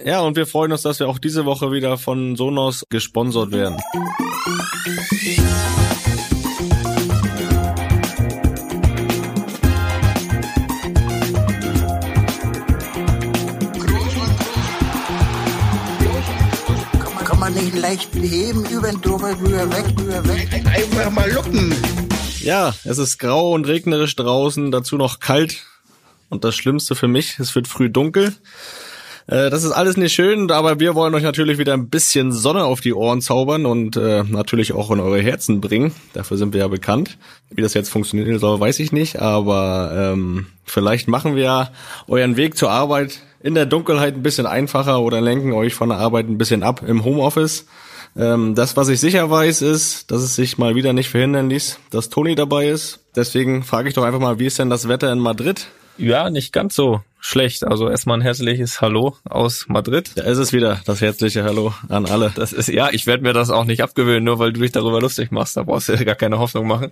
Ja, und wir freuen uns, dass wir auch diese Woche wieder von Sonos gesponsert werden. Kann man nicht leicht heben, über den drüber, rüber, weg, rüber, weg. Einfach mal lucken. Ja, es ist grau und regnerisch draußen, dazu noch kalt. Und das Schlimmste für mich, es wird früh dunkel. Äh, das ist alles nicht schön, aber wir wollen euch natürlich wieder ein bisschen Sonne auf die Ohren zaubern und äh, natürlich auch in eure Herzen bringen. Dafür sind wir ja bekannt. Wie das jetzt funktionieren soll, weiß ich nicht, aber ähm, vielleicht machen wir euren Weg zur Arbeit in der Dunkelheit ein bisschen einfacher oder lenken euch von der Arbeit ein bisschen ab im Homeoffice. Ähm, das, was ich sicher weiß, ist, dass es sich mal wieder nicht verhindern ließ, dass Toni dabei ist. Deswegen frage ich doch einfach mal, wie ist denn das Wetter in Madrid? Ja, nicht ganz so schlecht. Also erstmal ein herzliches Hallo aus Madrid. Da ist es wieder, das herzliche Hallo an alle. Das ist, ja, ich werde mir das auch nicht abgewöhnen, nur weil du dich darüber lustig machst. Da brauchst du ja gar keine Hoffnung machen.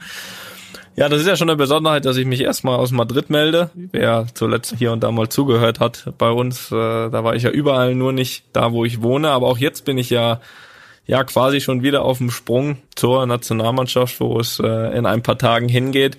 Ja, das ist ja schon eine Besonderheit, dass ich mich erstmal aus Madrid melde. Wer zuletzt hier und da mal zugehört hat bei uns, äh, da war ich ja überall, nur nicht da, wo ich wohne. Aber auch jetzt bin ich ja ja quasi schon wieder auf dem Sprung zur Nationalmannschaft, wo es äh, in ein paar Tagen hingeht.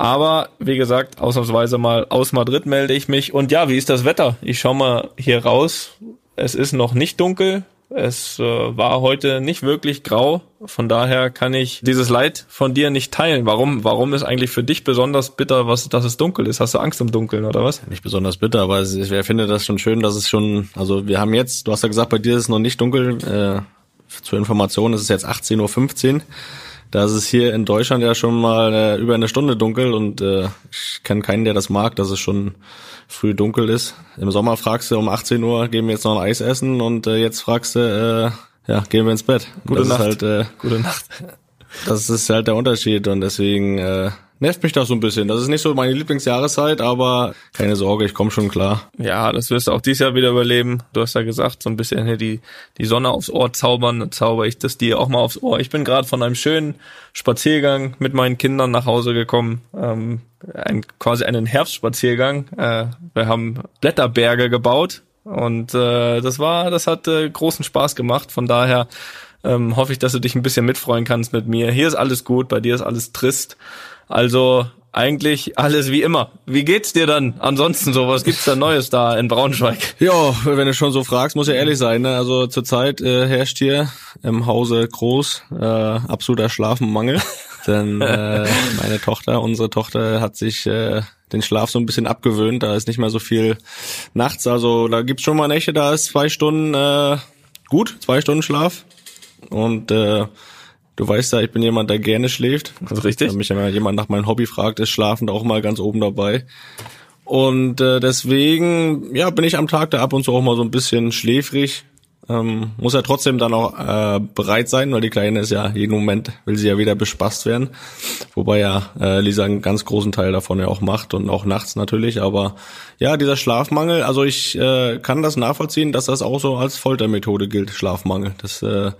Aber wie gesagt, ausnahmsweise mal aus Madrid melde ich mich. Und ja, wie ist das Wetter? Ich schau mal hier raus. Es ist noch nicht dunkel. Es äh, war heute nicht wirklich grau. Von daher kann ich dieses Leid von dir nicht teilen. Warum? Warum ist eigentlich für dich besonders bitter, was, dass es dunkel ist? Hast du Angst im Dunkeln oder was? Nicht besonders bitter, aber ich finde das schon schön, dass es schon, also wir haben jetzt, du hast ja gesagt, bei dir ist es noch nicht dunkel. Äh, zur Information ist es jetzt 18.15 Uhr. Da ist es hier in Deutschland ja schon mal äh, über eine Stunde dunkel und äh, ich kenne keinen, der das mag, dass es schon früh dunkel ist. Im Sommer fragst du um 18 Uhr, gehen wir jetzt noch ein Eis essen und äh, jetzt fragst du, äh, ja, gehen wir ins Bett. Gute das Nacht. Ist halt, äh, Gute Nacht. das ist halt der Unterschied und deswegen äh, nervt mich das so ein bisschen. Das ist nicht so meine Lieblingsjahreszeit, aber keine Sorge, ich komme schon klar. Ja, das wirst du auch dieses Jahr wieder überleben. Du hast ja gesagt, so ein bisschen hier die, die Sonne aufs Ohr zaubern, dann zauber ich das dir auch mal aufs Ohr. Ich bin gerade von einem schönen Spaziergang mit meinen Kindern nach Hause gekommen. Ähm, ein, quasi einen Herbstspaziergang. Äh, wir haben Blätterberge gebaut und äh, das war, das hat äh, großen Spaß gemacht. Von daher ähm, hoffe ich, dass du dich ein bisschen mitfreuen kannst mit mir. Hier ist alles gut, bei dir ist alles trist. Also eigentlich alles wie immer. Wie geht's dir dann ansonsten so? Was gibt's da Neues da in Braunschweig? Ja, wenn du schon so fragst, muss ja ehrlich sein. Ne? Also zurzeit äh, herrscht hier im Hause groß äh, absoluter Schlafenmangel. Denn äh, meine Tochter, unsere Tochter hat sich äh, den Schlaf so ein bisschen abgewöhnt. Da ist nicht mehr so viel nachts. Also da gibt's schon mal Nächte, da ist zwei Stunden äh, gut, zwei Stunden Schlaf. Und äh, du weißt ja, ich bin jemand, der gerne schläft. Ist richtig. Wenn mich jemand nach meinem Hobby fragt, ist Schlafen auch mal ganz oben dabei. Und äh, deswegen, ja, bin ich am Tag da ab und zu auch mal so ein bisschen schläfrig. Ähm, muss ja trotzdem dann auch äh, bereit sein, weil die Kleine ist ja jeden Moment, will sie ja wieder bespaßt werden. Wobei ja äh, Lisa einen ganz großen Teil davon ja auch macht und auch nachts natürlich. Aber ja, dieser Schlafmangel, also ich äh, kann das nachvollziehen, dass das auch so als Foltermethode gilt, Schlafmangel. Das, äh,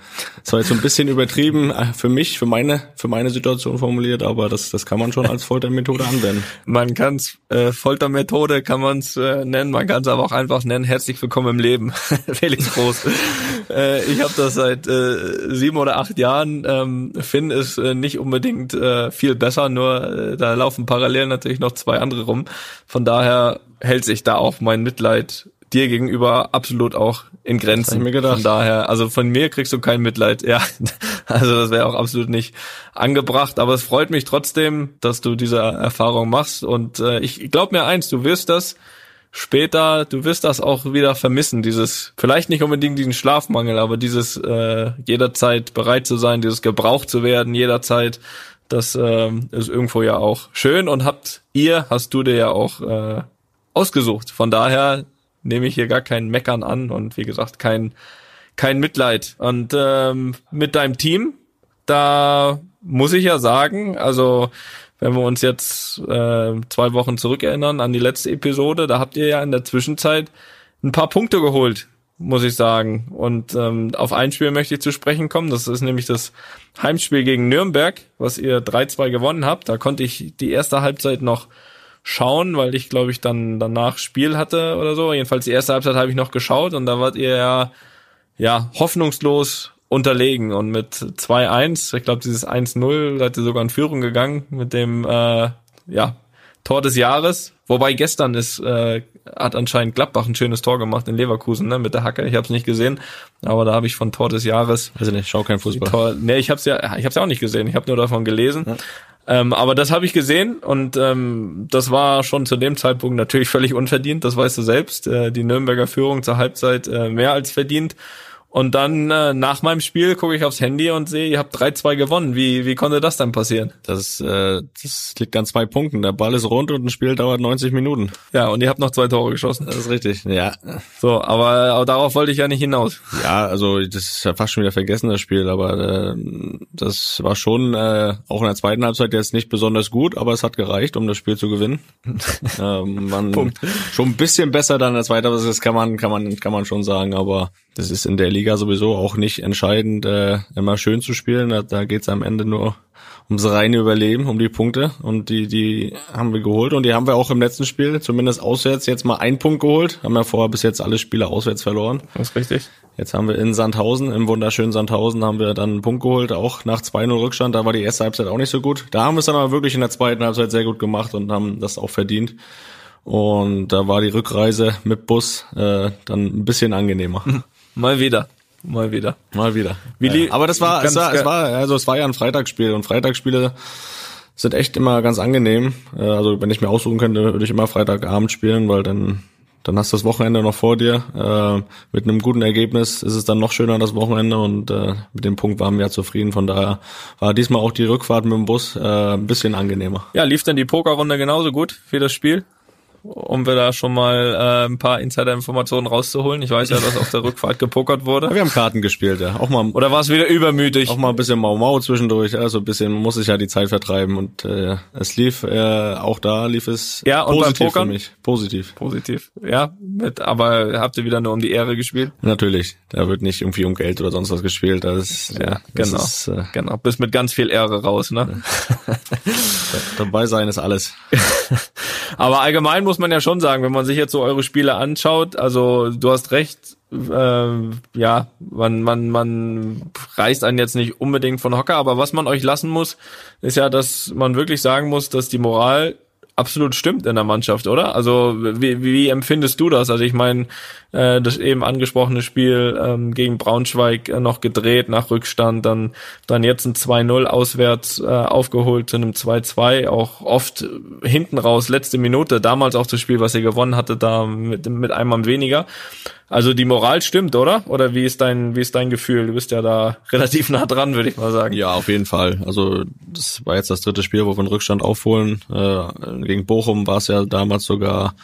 das war jetzt so ein bisschen übertrieben äh, für mich, für meine, für meine Situation formuliert, aber das, das kann man schon als Foltermethode anwenden. Man kann's äh, Foltermethode kann man's äh, nennen, man kann es aber auch einfach nennen. Herzlich willkommen im Leben, Felix Groß. Äh, ich habe das seit äh, sieben oder acht Jahren. Ähm, Finn ist äh, nicht unbedingt äh, viel besser, nur äh, da laufen parallel natürlich noch zwei andere rum. Von daher hält sich da auch mein Mitleid dir gegenüber absolut auch in Grenzen. ich mir gedacht. Von daher, also von mir kriegst du kein Mitleid. Ja, also das wäre auch absolut nicht angebracht. Aber es freut mich trotzdem, dass du diese Erfahrung machst. Und äh, ich glaube mir eins, du wirst das später, du wirst das auch wieder vermissen. Dieses, vielleicht nicht unbedingt diesen Schlafmangel, aber dieses äh, jederzeit bereit zu sein, dieses gebraucht zu werden, jederzeit. Das ähm, ist irgendwo ja auch schön und habt ihr, hast du dir ja auch äh, ausgesucht. Von daher nehme ich hier gar kein Meckern an und wie gesagt kein kein Mitleid. Und ähm, mit deinem Team, da muss ich ja sagen, also wenn wir uns jetzt äh, zwei Wochen zurückerinnern an die letzte Episode, da habt ihr ja in der Zwischenzeit ein paar Punkte geholt, muss ich sagen. Und ähm, auf ein Spiel möchte ich zu sprechen kommen. Das ist nämlich das Heimspiel gegen Nürnberg, was ihr 3-2 gewonnen habt. Da konnte ich die erste Halbzeit noch schauen, weil ich glaube ich dann danach Spiel hatte oder so. Jedenfalls die erste Halbzeit habe ich noch geschaut und da wart ihr ja, ja hoffnungslos unterlegen und mit 2-1, ich glaube dieses 1-0, seid ihr sogar in Führung gegangen mit dem äh, ja Tor des Jahres. Wobei gestern ist, äh, hat anscheinend Gladbach ein schönes Tor gemacht in Leverkusen, ne, mit der Hacke. Ich habe es nicht gesehen, aber da habe ich von Tor des Jahres. Also nicht, schau kein Fußball. Tor, nee, ich habe es ja, ich habe ja auch nicht gesehen. Ich habe nur davon gelesen. Ja. Ähm, aber das habe ich gesehen und ähm, das war schon zu dem Zeitpunkt natürlich völlig unverdient. Das weißt du selbst. Äh, die Nürnberger Führung zur Halbzeit äh, mehr als verdient. Und dann äh, nach meinem Spiel gucke ich aufs Handy und sehe, ihr habt 3-2 gewonnen. Wie, wie konnte das dann passieren? Das, äh, das liegt an zwei Punkten. Der Ball ist rund und ein Spiel dauert 90 Minuten. Ja, und ihr habt noch zwei Tore geschossen. Das ist richtig, ja. So, aber, aber darauf wollte ich ja nicht hinaus. Ja, also das ist ja fast schon wieder vergessen, das Spiel. Aber äh, das war schon äh, auch in der zweiten Halbzeit jetzt nicht besonders gut, aber es hat gereicht, um das Spiel zu gewinnen. ähm, man Punkt. Schon ein bisschen besser dann als weiter, das kann man, kann man, kann man schon sagen, aber das ist in der Liga sowieso auch nicht entscheidend, äh, immer schön zu spielen. Da, da geht es am Ende nur ums reine Überleben, um die Punkte. Und die, die haben wir geholt. Und die haben wir auch im letzten Spiel, zumindest auswärts, jetzt mal einen Punkt geholt. Haben ja vorher bis jetzt alle Spiele auswärts verloren. Das ist richtig. Jetzt haben wir in Sandhausen, im wunderschönen Sandhausen, haben wir dann einen Punkt geholt, auch nach 2-0 Rückstand. Da war die erste Halbzeit auch nicht so gut. Da haben wir es dann aber wirklich in der zweiten Halbzeit sehr gut gemacht und haben das auch verdient. Und da war die Rückreise mit Bus äh, dann ein bisschen angenehmer. Mal wieder. Mal wieder. Mal wieder. Ja. Aber das war, es war, es war, also es war ja ein Freitagsspiel und Freitagsspiele sind echt immer ganz angenehm. Äh, also wenn ich mir aussuchen könnte, würde ich immer Freitagabend spielen, weil dann dann hast du das Wochenende noch vor dir. Äh, mit einem guten Ergebnis ist es dann noch schöner das Wochenende und äh, mit dem Punkt waren wir ja zufrieden. Von daher war diesmal auch die Rückfahrt mit dem Bus äh, ein bisschen angenehmer. Ja, lief denn die Pokerrunde genauso gut wie das Spiel? Um wir da schon mal äh, ein paar Insider-Informationen rauszuholen. Ich weiß ja, dass auf der Rückfahrt gepokert wurde. Ja, wir haben Karten gespielt, ja. Auch mal. Oder war es wieder übermütig? Auch mal ein bisschen Mau Mau zwischendurch. Also ein bisschen muss ich ja die Zeit vertreiben und äh, es lief äh, auch da lief es ja, und positiv Pokern? für mich. Positiv. Positiv. Ja, mit, aber habt ihr wieder nur um die Ehre gespielt? Natürlich. Da wird nicht irgendwie um Geld oder sonst was gespielt. Das ist, ja, das genau. Ist, äh, genau. Bist mit ganz viel Ehre raus, ne? dabei sein ist alles. aber allgemein muss man ja schon sagen, wenn man sich jetzt so eure Spiele anschaut, also du hast recht, äh, ja, man, man, man reißt einen jetzt nicht unbedingt von Hocker, aber was man euch lassen muss, ist ja, dass man wirklich sagen muss, dass die Moral absolut stimmt in der Mannschaft, oder? Also wie, wie empfindest du das? Also ich meine, äh, das eben angesprochene Spiel ähm, gegen Braunschweig äh, noch gedreht nach Rückstand, dann dann jetzt ein 2-0 auswärts äh, aufgeholt zu einem 2-2, auch oft hinten raus, letzte Minute, damals auch das Spiel, was ihr gewonnen hatte, da mit, mit einem Mann weniger. Also die Moral stimmt, oder? Oder wie ist dein, wie ist dein Gefühl? Du bist ja da relativ nah dran, würde ich mal sagen. Ja, auf jeden Fall. Also das war jetzt das dritte Spiel, wo wir einen Rückstand aufholen. Äh, gegen Bochum war es ja damals sogar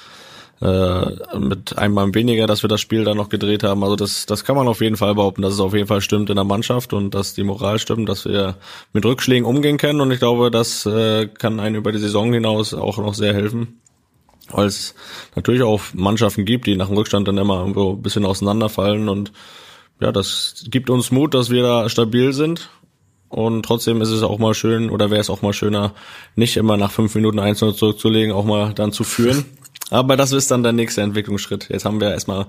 äh, mit einem Mann weniger, dass wir das Spiel dann noch gedreht haben. Also das, das kann man auf jeden Fall behaupten, dass es auf jeden Fall stimmt in der Mannschaft und dass die Moral stimmt, dass wir mit Rückschlägen umgehen können. Und ich glaube, das äh, kann einen über die Saison hinaus auch noch sehr helfen weil es natürlich auch Mannschaften gibt, die nach dem Rückstand dann immer irgendwo ein bisschen auseinanderfallen und ja, das gibt uns Mut, dass wir da stabil sind und trotzdem ist es auch mal schön oder wäre es auch mal schöner, nicht immer nach fünf Minuten 1-0 zurückzulegen, auch mal dann zu führen. Aber das ist dann der nächste Entwicklungsschritt. Jetzt haben wir erstmal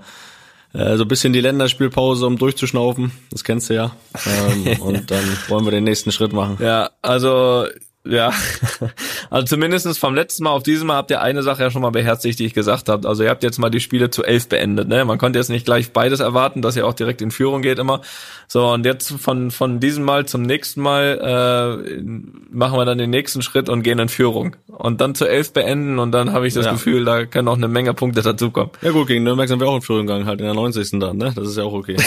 äh, so ein bisschen die Länderspielpause, um durchzuschnaufen. Das kennst du ja. Ähm, und dann wollen wir den nächsten Schritt machen. Ja, also ja, also zumindestens vom letzten Mal auf diesem Mal habt ihr eine Sache ja schon mal beherzigt, die ich gesagt habe. Also ihr habt jetzt mal die Spiele zu elf beendet. Ne? Man konnte jetzt nicht gleich beides erwarten, dass ihr auch direkt in Führung geht immer. So, und jetzt von, von diesem Mal zum nächsten Mal äh, machen wir dann den nächsten Schritt und gehen in Führung. Und dann zu elf beenden und dann habe ich das ja. Gefühl, da können auch eine Menge Punkte dazukommen. Ja gut, gegen Nürnberg sind wir auch in Führung gegangen, halt in der 90. dann, ne? Das ist ja auch okay.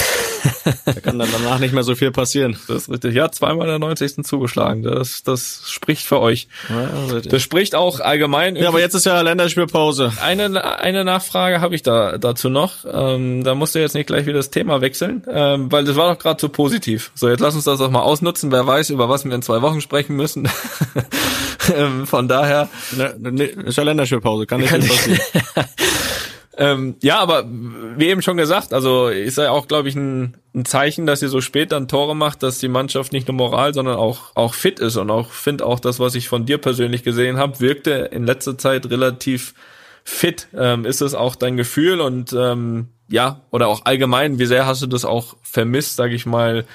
da kann dann danach nicht mehr so viel passieren. Das ist richtig. Ja, zweimal in der 90. zugeschlagen. Das, das spricht für euch. Ja, das spricht auch allgemein. Ja, aber jetzt ist ja Länderspielpause. Eine, eine Nachfrage habe ich da dazu noch. Ähm, da musst du jetzt nicht gleich wieder das Thema wechseln, ähm, weil das war doch gerade so positiv. So, jetzt lass uns das doch mal ausnutzen. Wer weiß, über was wir in zwei Wochen sprechen müssen. ähm, von daher. Ne, ne, ist ja Länderspielpause, kann nicht kann passieren. ähm, ja, aber wie eben schon gesagt, also ist ja auch, glaube ich, ein, ein Zeichen, dass ihr so spät dann Tore macht, dass die Mannschaft nicht nur moral, sondern auch auch fit ist und auch finde auch das, was ich von dir persönlich gesehen habe, wirkte in letzter Zeit relativ fit. Ähm, ist es auch dein Gefühl und ähm, ja oder auch allgemein, wie sehr hast du das auch vermisst, sage ich mal?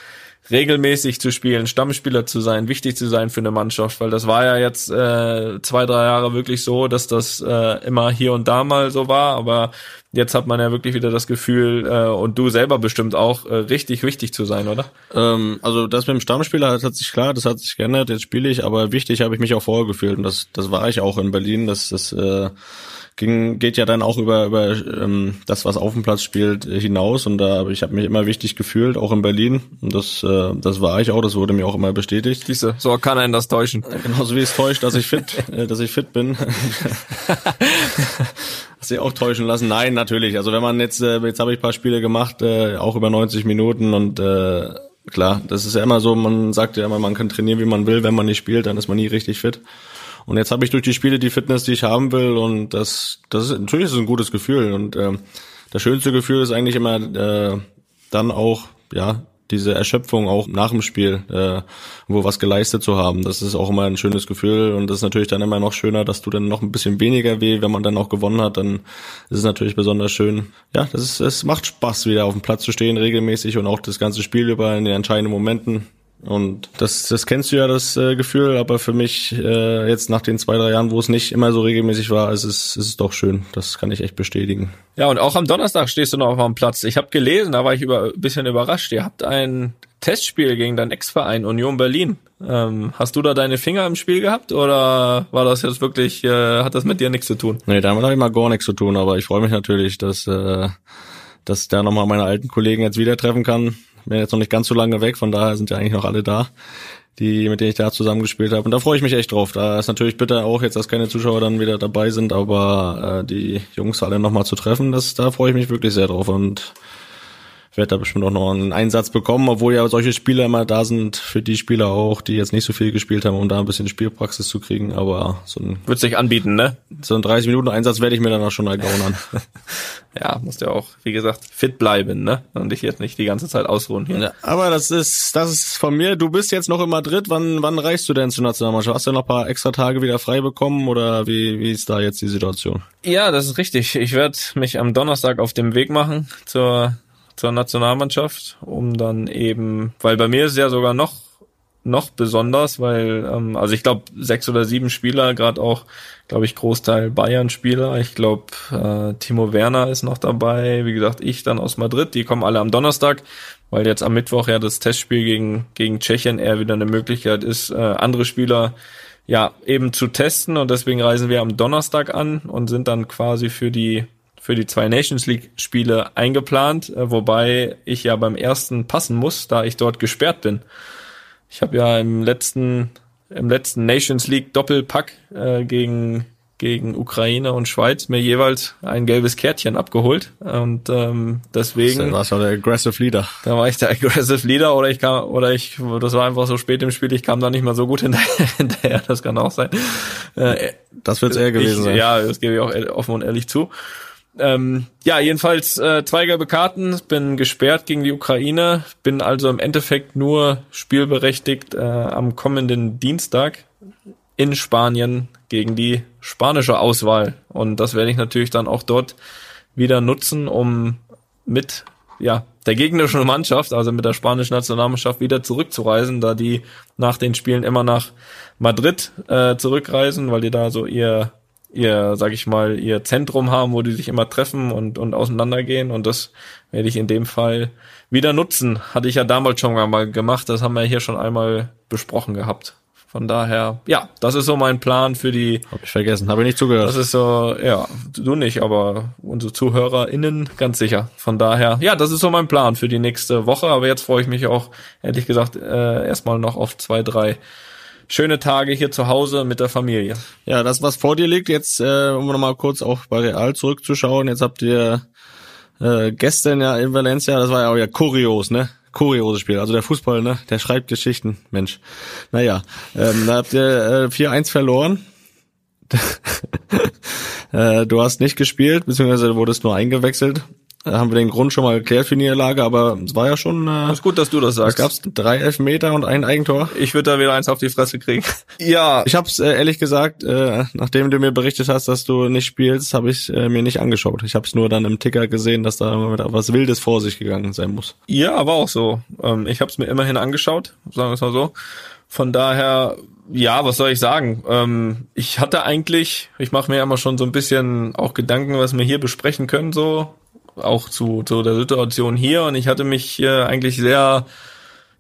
Regelmäßig zu spielen, Stammspieler zu sein, wichtig zu sein für eine Mannschaft, weil das war ja jetzt äh, zwei, drei Jahre wirklich so, dass das äh, immer hier und da mal so war, aber jetzt hat man ja wirklich wieder das Gefühl, äh, und du selber bestimmt auch, äh, richtig wichtig zu sein, oder? Ähm, also das mit dem Stammspieler das hat sich klar, das hat sich geändert, jetzt spiele ich, aber wichtig habe ich mich auch vorher gefühlt und das, das war ich auch in Berlin, das, das äh, ging, geht ja dann auch über, über ähm, das, was auf dem Platz spielt, äh, hinaus. Und da ich habe mich immer wichtig gefühlt, auch in Berlin. Und das, äh, das war ich auch, das wurde mir auch immer bestätigt. Siehste, so kann einen das täuschen. Genauso wie es täuscht, dass ich fit, äh, dass ich fit bin. Hast du auch täuschen lassen? Nein, natürlich. Also wenn man jetzt, äh, jetzt habe ich paar Spiele gemacht, äh, auch über 90 Minuten und äh, klar, das ist ja immer so, man sagt ja immer, man kann trainieren, wie man will, wenn man nicht spielt, dann ist man nie richtig fit. Und jetzt habe ich durch die Spiele die Fitness, die ich haben will und das, das ist natürlich ist ein gutes Gefühl und äh, das schönste Gefühl ist eigentlich immer äh, dann auch ja diese Erschöpfung auch nach dem Spiel, äh, wo was geleistet zu haben. Das ist auch immer ein schönes Gefühl und das ist natürlich dann immer noch schöner, dass du dann noch ein bisschen weniger weh, wenn man dann auch gewonnen hat, dann ist es natürlich besonders schön. Ja, das ist, es macht Spaß, wieder auf dem Platz zu stehen, regelmäßig und auch das ganze Spiel über in den entscheidenden Momenten. Und das, das kennst du ja, das äh, Gefühl, aber für mich äh, jetzt nach den zwei, drei Jahren, wo es nicht immer so regelmäßig war, ist es, ist es doch schön. Das kann ich echt bestätigen. Ja, und auch am Donnerstag stehst du noch auf dem Platz. Ich habe gelesen, da war ich über, ein bisschen überrascht. Ihr habt ein Testspiel gegen deinen Ex-Verein Union Berlin. Ähm, hast du da deine Finger im Spiel gehabt oder war das jetzt wirklich, äh, hat das mit dir nichts zu tun? Nee, damit habe ich mal gar nichts zu tun, aber ich freue mich natürlich, dass, äh, dass ich da nochmal meine alten Kollegen jetzt wieder treffen kann bin jetzt noch nicht ganz so lange weg, von daher sind ja eigentlich noch alle da, die, mit denen ich da zusammengespielt habe. Und da freue ich mich echt drauf. Da ist natürlich bitter auch jetzt, dass keine Zuschauer dann wieder dabei sind, aber äh, die Jungs alle nochmal zu treffen, das, da freue ich mich wirklich sehr drauf. Und werde da bestimmt auch noch einen Einsatz bekommen, obwohl ja solche Spieler immer da sind, für die Spieler auch, die jetzt nicht so viel gespielt haben, um da ein bisschen Spielpraxis zu kriegen, aber so ein... Wird sich anbieten, ne? So ein 30 Minuten Einsatz werde ich mir dann auch schon ergaunern. ja, musst ja auch, wie gesagt, fit bleiben, ne? Und dich jetzt nicht die ganze Zeit ausruhen hier. Ja, aber das ist, das ist von mir, du bist jetzt noch in Madrid, wann, wann reichst du denn zur Nationalmannschaft? Hast du noch ein paar extra Tage wieder frei bekommen oder wie, wie ist da jetzt die Situation? Ja, das ist richtig. Ich werde mich am Donnerstag auf dem Weg machen zur zur Nationalmannschaft, um dann eben, weil bei mir ist es ja sogar noch noch besonders, weil ähm, also ich glaube sechs oder sieben Spieler, gerade auch, glaube ich Großteil Bayern-Spieler. Ich glaube äh, Timo Werner ist noch dabei. Wie gesagt, ich dann aus Madrid. Die kommen alle am Donnerstag, weil jetzt am Mittwoch ja das Testspiel gegen gegen Tschechien eher wieder eine Möglichkeit ist, äh, andere Spieler ja eben zu testen und deswegen reisen wir am Donnerstag an und sind dann quasi für die für die zwei Nations League Spiele eingeplant, äh, wobei ich ja beim ersten passen muss, da ich dort gesperrt bin. Ich habe ja im letzten im letzten Nations League Doppelpack äh, gegen gegen Ukraine und Schweiz mir jeweils ein gelbes Kärtchen abgeholt und ähm, deswegen da warst du der aggressive Leader. Da war ich der aggressive Leader oder ich kam oder ich das war einfach so spät im Spiel, ich kam da nicht mal so gut hinterher, hinterher das kann auch sein. Äh, das wird eher gewesen ich, sein. Ja, das gebe ich auch offen und ehrlich zu. Ähm, ja, jedenfalls äh, zwei gelbe Karten, bin gesperrt gegen die Ukraine, bin also im Endeffekt nur spielberechtigt äh, am kommenden Dienstag in Spanien gegen die spanische Auswahl. Und das werde ich natürlich dann auch dort wieder nutzen, um mit ja, der gegnerischen Mannschaft, also mit der spanischen Nationalmannschaft, wieder zurückzureisen, da die nach den Spielen immer nach Madrid äh, zurückreisen, weil die da so ihr ihr, sag ich mal, ihr Zentrum haben, wo die sich immer treffen und, und auseinandergehen. Und das werde ich in dem Fall wieder nutzen. Hatte ich ja damals schon mal gemacht. Das haben wir hier schon einmal besprochen gehabt. Von daher, ja, das ist so mein Plan für die. Hab ich vergessen, habe ich nicht zugehört. Das ist so, ja, du nicht, aber unsere ZuhörerInnen ganz sicher. Von daher, ja, das ist so mein Plan für die nächste Woche. Aber jetzt freue ich mich auch, ehrlich gesagt, äh, erstmal noch auf zwei, drei schöne Tage hier zu Hause mit der Familie. Ja, das, was vor dir liegt, jetzt, äh, um nochmal kurz auch bei Real zurückzuschauen, jetzt habt ihr äh, gestern ja in Valencia, das war ja auch ja kurios, ne? Kurioses Spiel. Also der Fußball, ne? Der schreibt Geschichten, Mensch. Naja, ähm, da habt ihr äh, 4-1 verloren. äh, du hast nicht gespielt, beziehungsweise wurdest nur eingewechselt. Da haben wir den Grund schon mal geklärt für die Niederlage, aber es war ja schon. Äh, ist gut, dass du das es sagst. gab drei Elfmeter und ein Eigentor. Ich würde da wieder eins auf die Fresse kriegen. Ja, Ich habe es äh, ehrlich gesagt, äh, nachdem du mir berichtet hast, dass du nicht spielst, habe ich äh, mir nicht angeschaut. Ich habe es nur dann im Ticker gesehen, dass da wieder was Wildes vor sich gegangen sein muss. Ja, war auch so. Ähm, ich habe es mir immerhin angeschaut, sagen wir es mal so. Von daher, ja, was soll ich sagen? Ähm, ich hatte eigentlich, ich mache mir ja immer schon so ein bisschen auch Gedanken, was wir hier besprechen können, so auch zu, zu der Situation hier. Und ich hatte mich äh, eigentlich sehr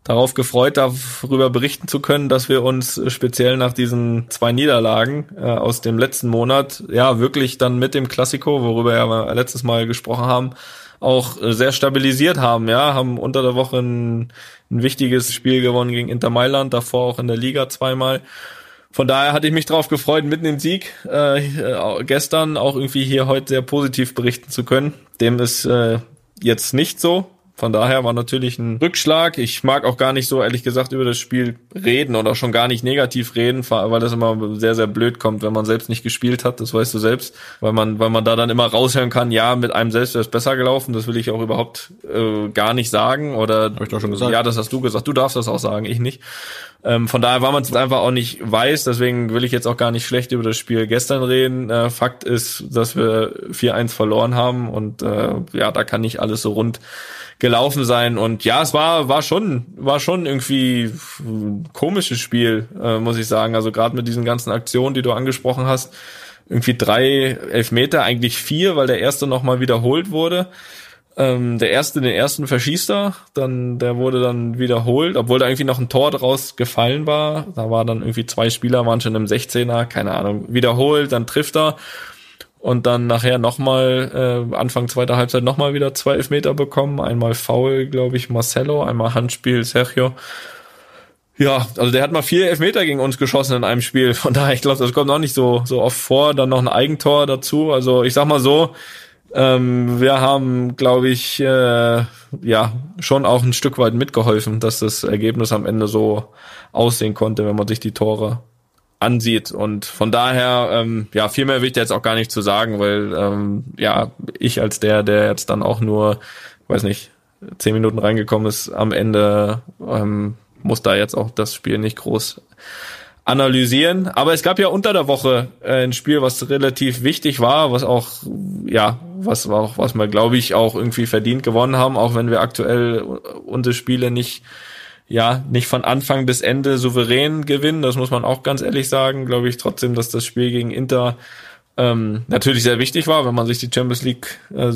darauf gefreut, darüber berichten zu können, dass wir uns speziell nach diesen zwei Niederlagen äh, aus dem letzten Monat, ja, wirklich dann mit dem Klassiko, worüber ja wir letztes Mal gesprochen haben, auch äh, sehr stabilisiert haben, ja, haben unter der Woche ein, ein wichtiges Spiel gewonnen gegen Inter Mailand, davor auch in der Liga zweimal. Von daher hatte ich mich darauf gefreut, mitten im Sieg äh, äh, gestern auch irgendwie hier heute sehr positiv berichten zu können. Dem ist äh, jetzt nicht so. Von daher war natürlich ein Rückschlag. Ich mag auch gar nicht so, ehrlich gesagt, über das Spiel reden oder schon gar nicht negativ reden, weil das immer sehr, sehr blöd kommt, wenn man selbst nicht gespielt hat. Das weißt du selbst, weil man, weil man da dann immer raushören kann, ja, mit einem selbst wäre es besser gelaufen. Das will ich auch überhaupt äh, gar nicht sagen. Oder Hab ich doch schon gesagt. Ja, das hast du gesagt. Du darfst das auch sagen, ich nicht. Ähm, von daher, weil man es einfach auch nicht weiß, deswegen will ich jetzt auch gar nicht schlecht über das Spiel gestern reden. Äh, Fakt ist, dass wir 4-1 verloren haben und äh, ja, da kann nicht alles so rund gelaufen sein und ja, es war war schon war schon irgendwie komisches Spiel, äh, muss ich sagen. Also gerade mit diesen ganzen Aktionen, die du angesprochen hast, irgendwie drei Elfmeter, eigentlich vier, weil der erste nochmal wiederholt wurde. Ähm, der erste, den ersten verschießt er, dann der wurde dann wiederholt, obwohl da irgendwie noch ein Tor draus gefallen war. Da war dann irgendwie zwei Spieler waren schon im 16er, keine Ahnung, wiederholt, dann trifft er und dann nachher nochmal, äh, Anfang zweiter Halbzeit nochmal wieder zwei Elfmeter bekommen. Einmal Foul, glaube ich, Marcelo, einmal Handspiel Sergio. Ja, also der hat mal vier Elfmeter gegen uns geschossen in einem Spiel. Von daher, ich glaube, das kommt auch nicht so, so oft vor. Dann noch ein Eigentor dazu. Also ich sag mal so, ähm, wir haben, glaube ich, äh, ja, schon auch ein Stück weit mitgeholfen, dass das Ergebnis am Ende so aussehen konnte, wenn man sich die Tore ansieht. Und von daher, ähm, ja, viel mehr will ich da jetzt auch gar nicht zu sagen, weil ähm, ja, ich als der, der jetzt dann auch nur, weiß nicht, zehn Minuten reingekommen ist, am Ende ähm, muss da jetzt auch das Spiel nicht groß analysieren. Aber es gab ja unter der Woche äh, ein Spiel, was relativ wichtig war, was auch, ja, was war auch, was wir, glaube ich, auch irgendwie verdient gewonnen haben, auch wenn wir aktuell unsere Spiele nicht ja, nicht von Anfang bis Ende souverän gewinnen. Das muss man auch ganz ehrlich sagen. Glaube ich trotzdem, dass das Spiel gegen Inter ähm, natürlich sehr wichtig war, wenn man sich die Champions League äh,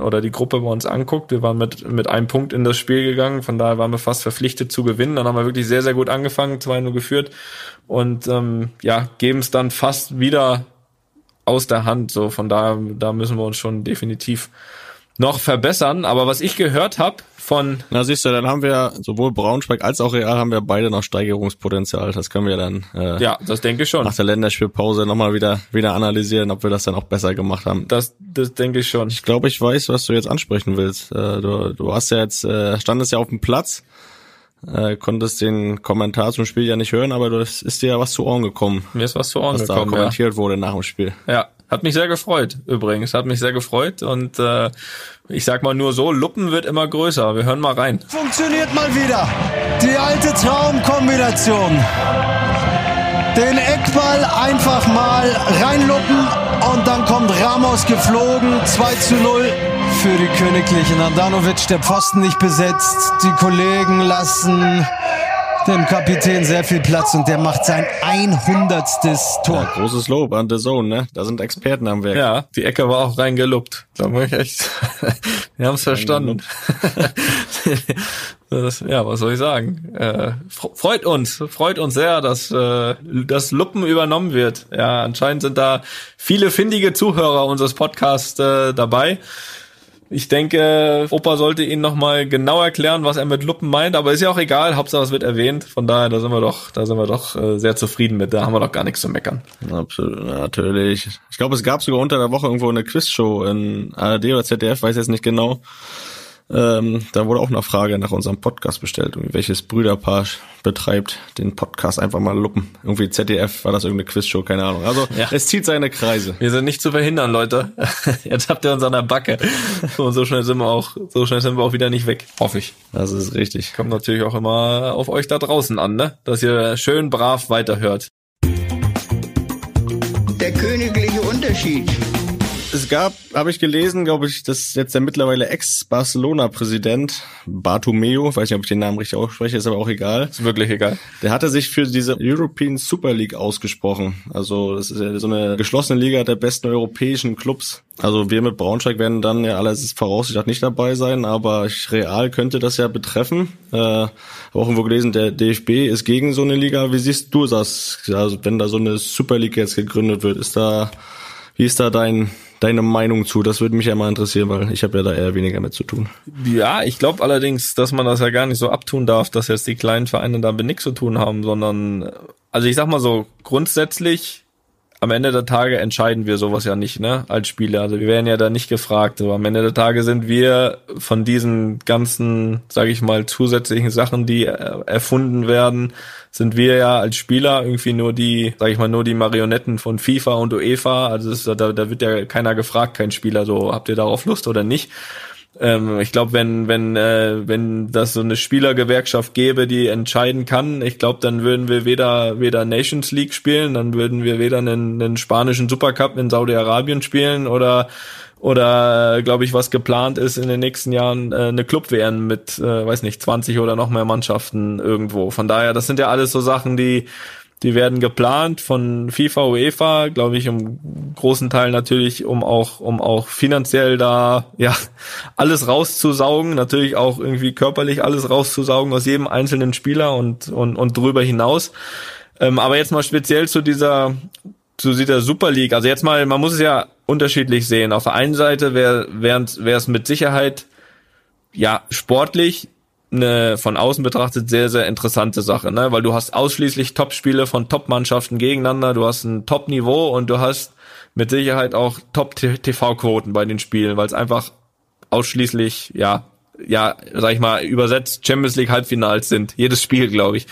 oder die Gruppe bei uns anguckt. Wir waren mit, mit einem Punkt in das Spiel gegangen, von daher waren wir fast verpflichtet zu gewinnen. Dann haben wir wirklich sehr, sehr gut angefangen, 2-0 geführt und ähm, ja, geben es dann fast wieder aus der Hand. So, von daher, da müssen wir uns schon definitiv noch verbessern. Aber was ich gehört habe von Na siehst du, dann haben wir sowohl Braunschweig als auch Real haben wir beide noch Steigerungspotenzial. Das können wir dann äh, ja, das denke ich schon. nach der Länderspielpause nochmal wieder wieder analysieren, ob wir das dann auch besser gemacht haben. Das, das denke ich schon. Ich glaube, ich weiß, was du jetzt ansprechen willst. Äh, du, du hast ja jetzt, äh, standest ja auf dem Platz, äh, konntest den Kommentar zum Spiel ja nicht hören, aber du, es ist dir ja was zu Ohren gekommen, Mir ist was zu Ohren was da gekommen. Ja. kommentiert wurde nach dem Spiel. ja, hat mich sehr gefreut. Übrigens, hat mich sehr gefreut und äh, ich sag mal nur so, Luppen wird immer größer. Wir hören mal rein. Funktioniert mal wieder. Die alte Traumkombination. Den Eckball einfach mal reinluppen und dann kommt Ramos geflogen. 2 zu 0 für die Königlichen. Andanovic, der Pfosten nicht besetzt. Die Kollegen lassen dem Kapitän sehr viel Platz und der macht sein 100. Ja, Tor. großes Lob an The Zone, ne? Da sind Experten am Werk. Ja, die Ecke war auch reingeluppt. Da muss ich echt. Wir haben es verstanden. das, ja, was soll ich sagen? Äh, fr- freut uns, freut uns sehr, dass äh, das Luppen übernommen wird. Ja, anscheinend sind da viele findige Zuhörer unseres Podcasts äh, dabei. Ich denke, Opa sollte Ihnen nochmal genau erklären, was er mit Luppen meint, aber ist ja auch egal, Hauptsache es wird erwähnt. Von daher, da sind wir doch, da sind wir doch äh, sehr zufrieden mit. Da haben wir doch gar nichts zu meckern. Absolut, natürlich. Ich glaube, es gab sogar unter der Woche irgendwo eine Quizshow in ARD oder ZDF, weiß jetzt nicht genau. Ähm, da wurde auch eine Frage nach unserem Podcast bestellt, welches Brüderpaar betreibt den Podcast einfach mal luppen. Irgendwie ZDF war das irgendeine Quizshow, keine Ahnung. Also Ja. es zieht seine Kreise. Wir sind nicht zu verhindern, Leute. Jetzt habt ihr uns an der Backe. Und so schnell sind wir auch, so schnell sind wir auch wieder nicht weg. Hoffe ich. Das ist richtig. Kommt natürlich auch immer auf euch da draußen an, ne? Dass ihr schön brav weiterhört. Der königliche Unterschied. Es gab, habe ich gelesen, glaube ich, dass jetzt der mittlerweile Ex-Barcelona-Präsident Bartomeu, weiß nicht, ob ich den Namen richtig ausspreche, ist aber auch egal. Ist wirklich egal. Der hatte sich für diese European Super League ausgesprochen. Also das ist ja so eine geschlossene Liga der besten europäischen Clubs. Also wir mit Braunschweig werden dann ja alles voraussichtlich nicht dabei sein, aber ich- real könnte das ja betreffen. Äh, habe auch irgendwo gelesen, der DFB ist gegen so eine Liga. Wie siehst du das? Also wenn da so eine Super League jetzt gegründet wird, ist da, wie ist da dein deine Meinung zu? Das würde mich ja mal interessieren, weil ich habe ja da eher weniger mit zu tun. Ja, ich glaube allerdings, dass man das ja gar nicht so abtun darf, dass jetzt die kleinen Vereine damit nichts zu tun haben, sondern, also ich sag mal so, grundsätzlich am Ende der Tage entscheiden wir sowas ja nicht, ne, als Spieler. Also wir werden ja da nicht gefragt. Aber am Ende der Tage sind wir von diesen ganzen, sage ich mal, zusätzlichen Sachen, die äh, erfunden werden, sind wir ja als Spieler irgendwie nur die, sage ich mal, nur die Marionetten von FIFA und UEFA. Also ist- da, da wird ja keiner gefragt, kein Spieler. So habt ihr darauf Lust oder nicht? Ähm, ich glaube, wenn wenn äh, wenn das so eine Spielergewerkschaft gäbe, die entscheiden kann, ich glaube, dann würden wir weder weder Nations League spielen, dann würden wir weder einen, einen spanischen Supercup in Saudi-Arabien spielen oder oder glaube ich, was geplant ist in den nächsten Jahren äh, eine Club WM mit, äh, weiß nicht, 20 oder noch mehr Mannschaften irgendwo. Von daher, das sind ja alles so Sachen, die die werden geplant von FIFA, UEFA, glaube ich, im großen Teil natürlich, um auch, um auch finanziell da, ja, alles rauszusaugen, natürlich auch irgendwie körperlich alles rauszusaugen aus jedem einzelnen Spieler und, und, und drüber hinaus. Ähm, aber jetzt mal speziell zu dieser, zu dieser Super League. Also jetzt mal, man muss es ja unterschiedlich sehen. Auf der einen Seite wäre wäre es mit Sicherheit ja sportlich eine von außen betrachtet sehr sehr interessante Sache, ne? Weil du hast ausschließlich Top-Spiele von Top-Mannschaften gegeneinander, du hast ein Top-Niveau und du hast mit Sicherheit auch Top-TV-Quoten bei den Spielen, weil es einfach ausschließlich ja ja, sag ich mal, übersetzt Champions League Halbfinals sind. Jedes Spiel, glaube ich.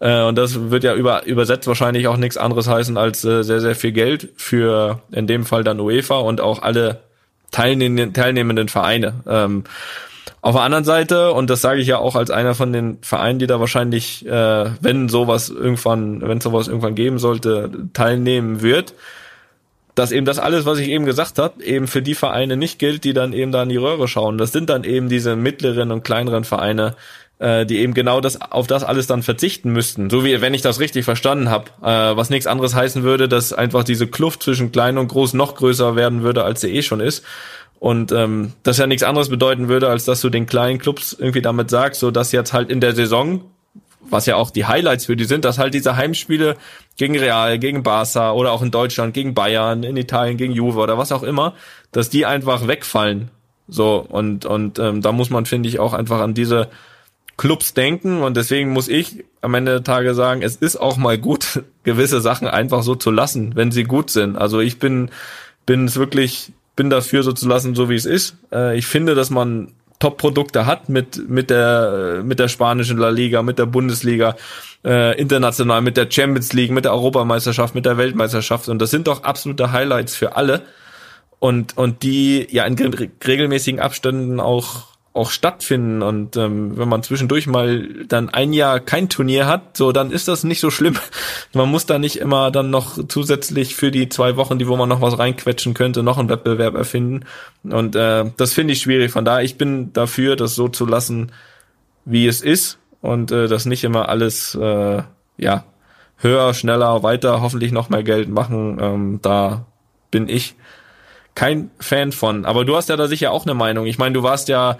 Äh, und das wird ja über, übersetzt wahrscheinlich auch nichts anderes heißen als äh, sehr, sehr viel Geld für in dem Fall dann UEFA und auch alle teilnehmenden, teilnehmenden Vereine. Ähm, auf der anderen Seite, und das sage ich ja auch als einer von den Vereinen, die da wahrscheinlich, äh, wenn sowas irgendwann, wenn sowas irgendwann geben sollte, teilnehmen wird, dass eben das alles, was ich eben gesagt habe, eben für die Vereine nicht gilt, die dann eben da in die Röhre schauen. Das sind dann eben diese mittleren und kleineren Vereine, äh, die eben genau das auf das alles dann verzichten müssten. So wie wenn ich das richtig verstanden habe, äh, was nichts anderes heißen würde, dass einfach diese Kluft zwischen klein und groß noch größer werden würde, als sie eh schon ist. Und ähm, das ja nichts anderes bedeuten würde, als dass du den kleinen Clubs irgendwie damit sagst, so dass jetzt halt in der Saison was ja auch die Highlights für die sind, dass halt diese Heimspiele gegen Real, gegen Barca oder auch in Deutschland gegen Bayern, in Italien gegen Juve oder was auch immer, dass die einfach wegfallen. So und und ähm, da muss man finde ich auch einfach an diese Clubs denken und deswegen muss ich am Ende der Tage sagen, es ist auch mal gut gewisse Sachen einfach so zu lassen, wenn sie gut sind. Also ich bin bin es wirklich bin dafür so zu lassen, so wie es ist. Äh, ich finde, dass man Top-Produkte hat mit mit der mit der spanischen La Liga, mit der Bundesliga, äh, international, mit der Champions League, mit der Europameisterschaft, mit der Weltmeisterschaft und das sind doch absolute Highlights für alle und und die ja in re- regelmäßigen Abständen auch auch stattfinden und ähm, wenn man zwischendurch mal dann ein Jahr kein Turnier hat, so dann ist das nicht so schlimm. Man muss da nicht immer dann noch zusätzlich für die zwei Wochen, die wo man noch was reinquetschen könnte, noch einen Wettbewerb erfinden und äh, das finde ich schwierig. Von daher ich bin dafür, das so zu lassen, wie es ist und äh, das nicht immer alles äh, ja höher, schneller, weiter, hoffentlich noch mehr Geld machen. Ähm, da bin ich kein Fan von. Aber du hast ja da sicher auch eine Meinung. Ich meine, du warst ja,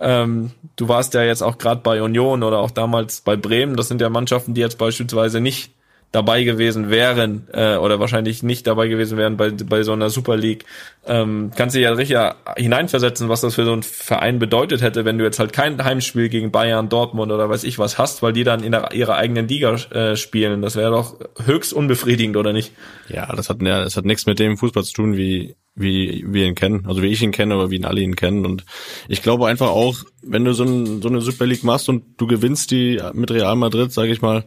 ähm, du warst ja jetzt auch gerade bei Union oder auch damals bei Bremen. Das sind ja Mannschaften, die jetzt beispielsweise nicht dabei gewesen wären äh, oder wahrscheinlich nicht dabei gewesen wären bei, bei so einer Super League, ähm, kannst du ja richtig hineinversetzen, was das für so ein Verein bedeutet hätte, wenn du jetzt halt kein Heimspiel gegen Bayern, Dortmund oder weiß ich was hast, weil die dann in der, ihrer eigenen Liga äh, spielen. Das wäre doch höchst unbefriedigend, oder nicht? Ja, das hat ja, das hat nichts mit dem Fußball zu tun, wie wie wir ihn kennen, also wie ich ihn kenne oder wie ihn alle ihn kennen. Und ich glaube einfach auch, wenn du so, ein, so eine Super League machst und du gewinnst die mit Real Madrid, sage ich mal,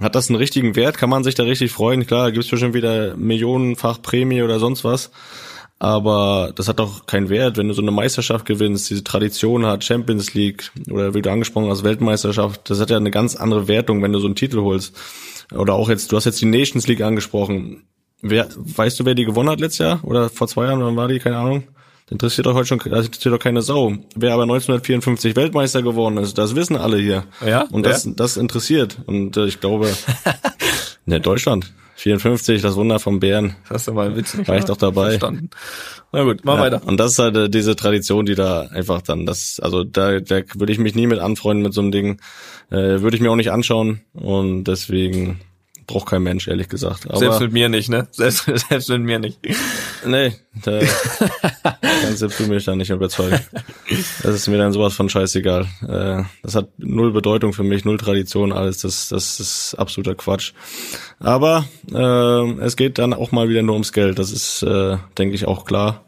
hat das einen richtigen Wert? Kann man sich da richtig freuen? Klar, da gibt's bestimmt wieder millionenfach Prämie oder sonst was. Aber das hat doch keinen Wert, wenn du so eine Meisterschaft gewinnst, diese Tradition hat, Champions League oder wie du angesprochen hast, Weltmeisterschaft, das hat ja eine ganz andere Wertung, wenn du so einen Titel holst. Oder auch jetzt, du hast jetzt die Nations League angesprochen. Wer, weißt du, wer die gewonnen hat letztes Jahr? Oder vor zwei Jahren, wann war die? Keine Ahnung. Das interessiert doch heute schon, das interessiert doch keine Sau. Wer aber 1954 Weltmeister geworden ist, das wissen alle hier. Ja. Und das, das interessiert. Und äh, ich glaube, ne, Deutschland. 54, das Wunder vom Bären. Das hast du mal witzig. War ich doch dabei. Verstanden. Na gut, mach Ja, weiter. Und das ist halt äh, diese Tradition, die da einfach dann, das, also da, da würde ich mich nie mit anfreunden mit so einem Ding. Äh, würde ich mir auch nicht anschauen. Und deswegen braucht kein Mensch, ehrlich gesagt. Aber Selbst mit mir nicht, ne? Selbst, selbst mit mir nicht. nee, da kannst selbst du mich da nicht überzeugen. Das ist mir dann sowas von scheißegal. Äh, das hat null Bedeutung für mich, null Tradition, alles. Das, das ist absoluter Quatsch. Aber äh, es geht dann auch mal wieder nur ums Geld. Das ist, äh, denke ich, auch klar.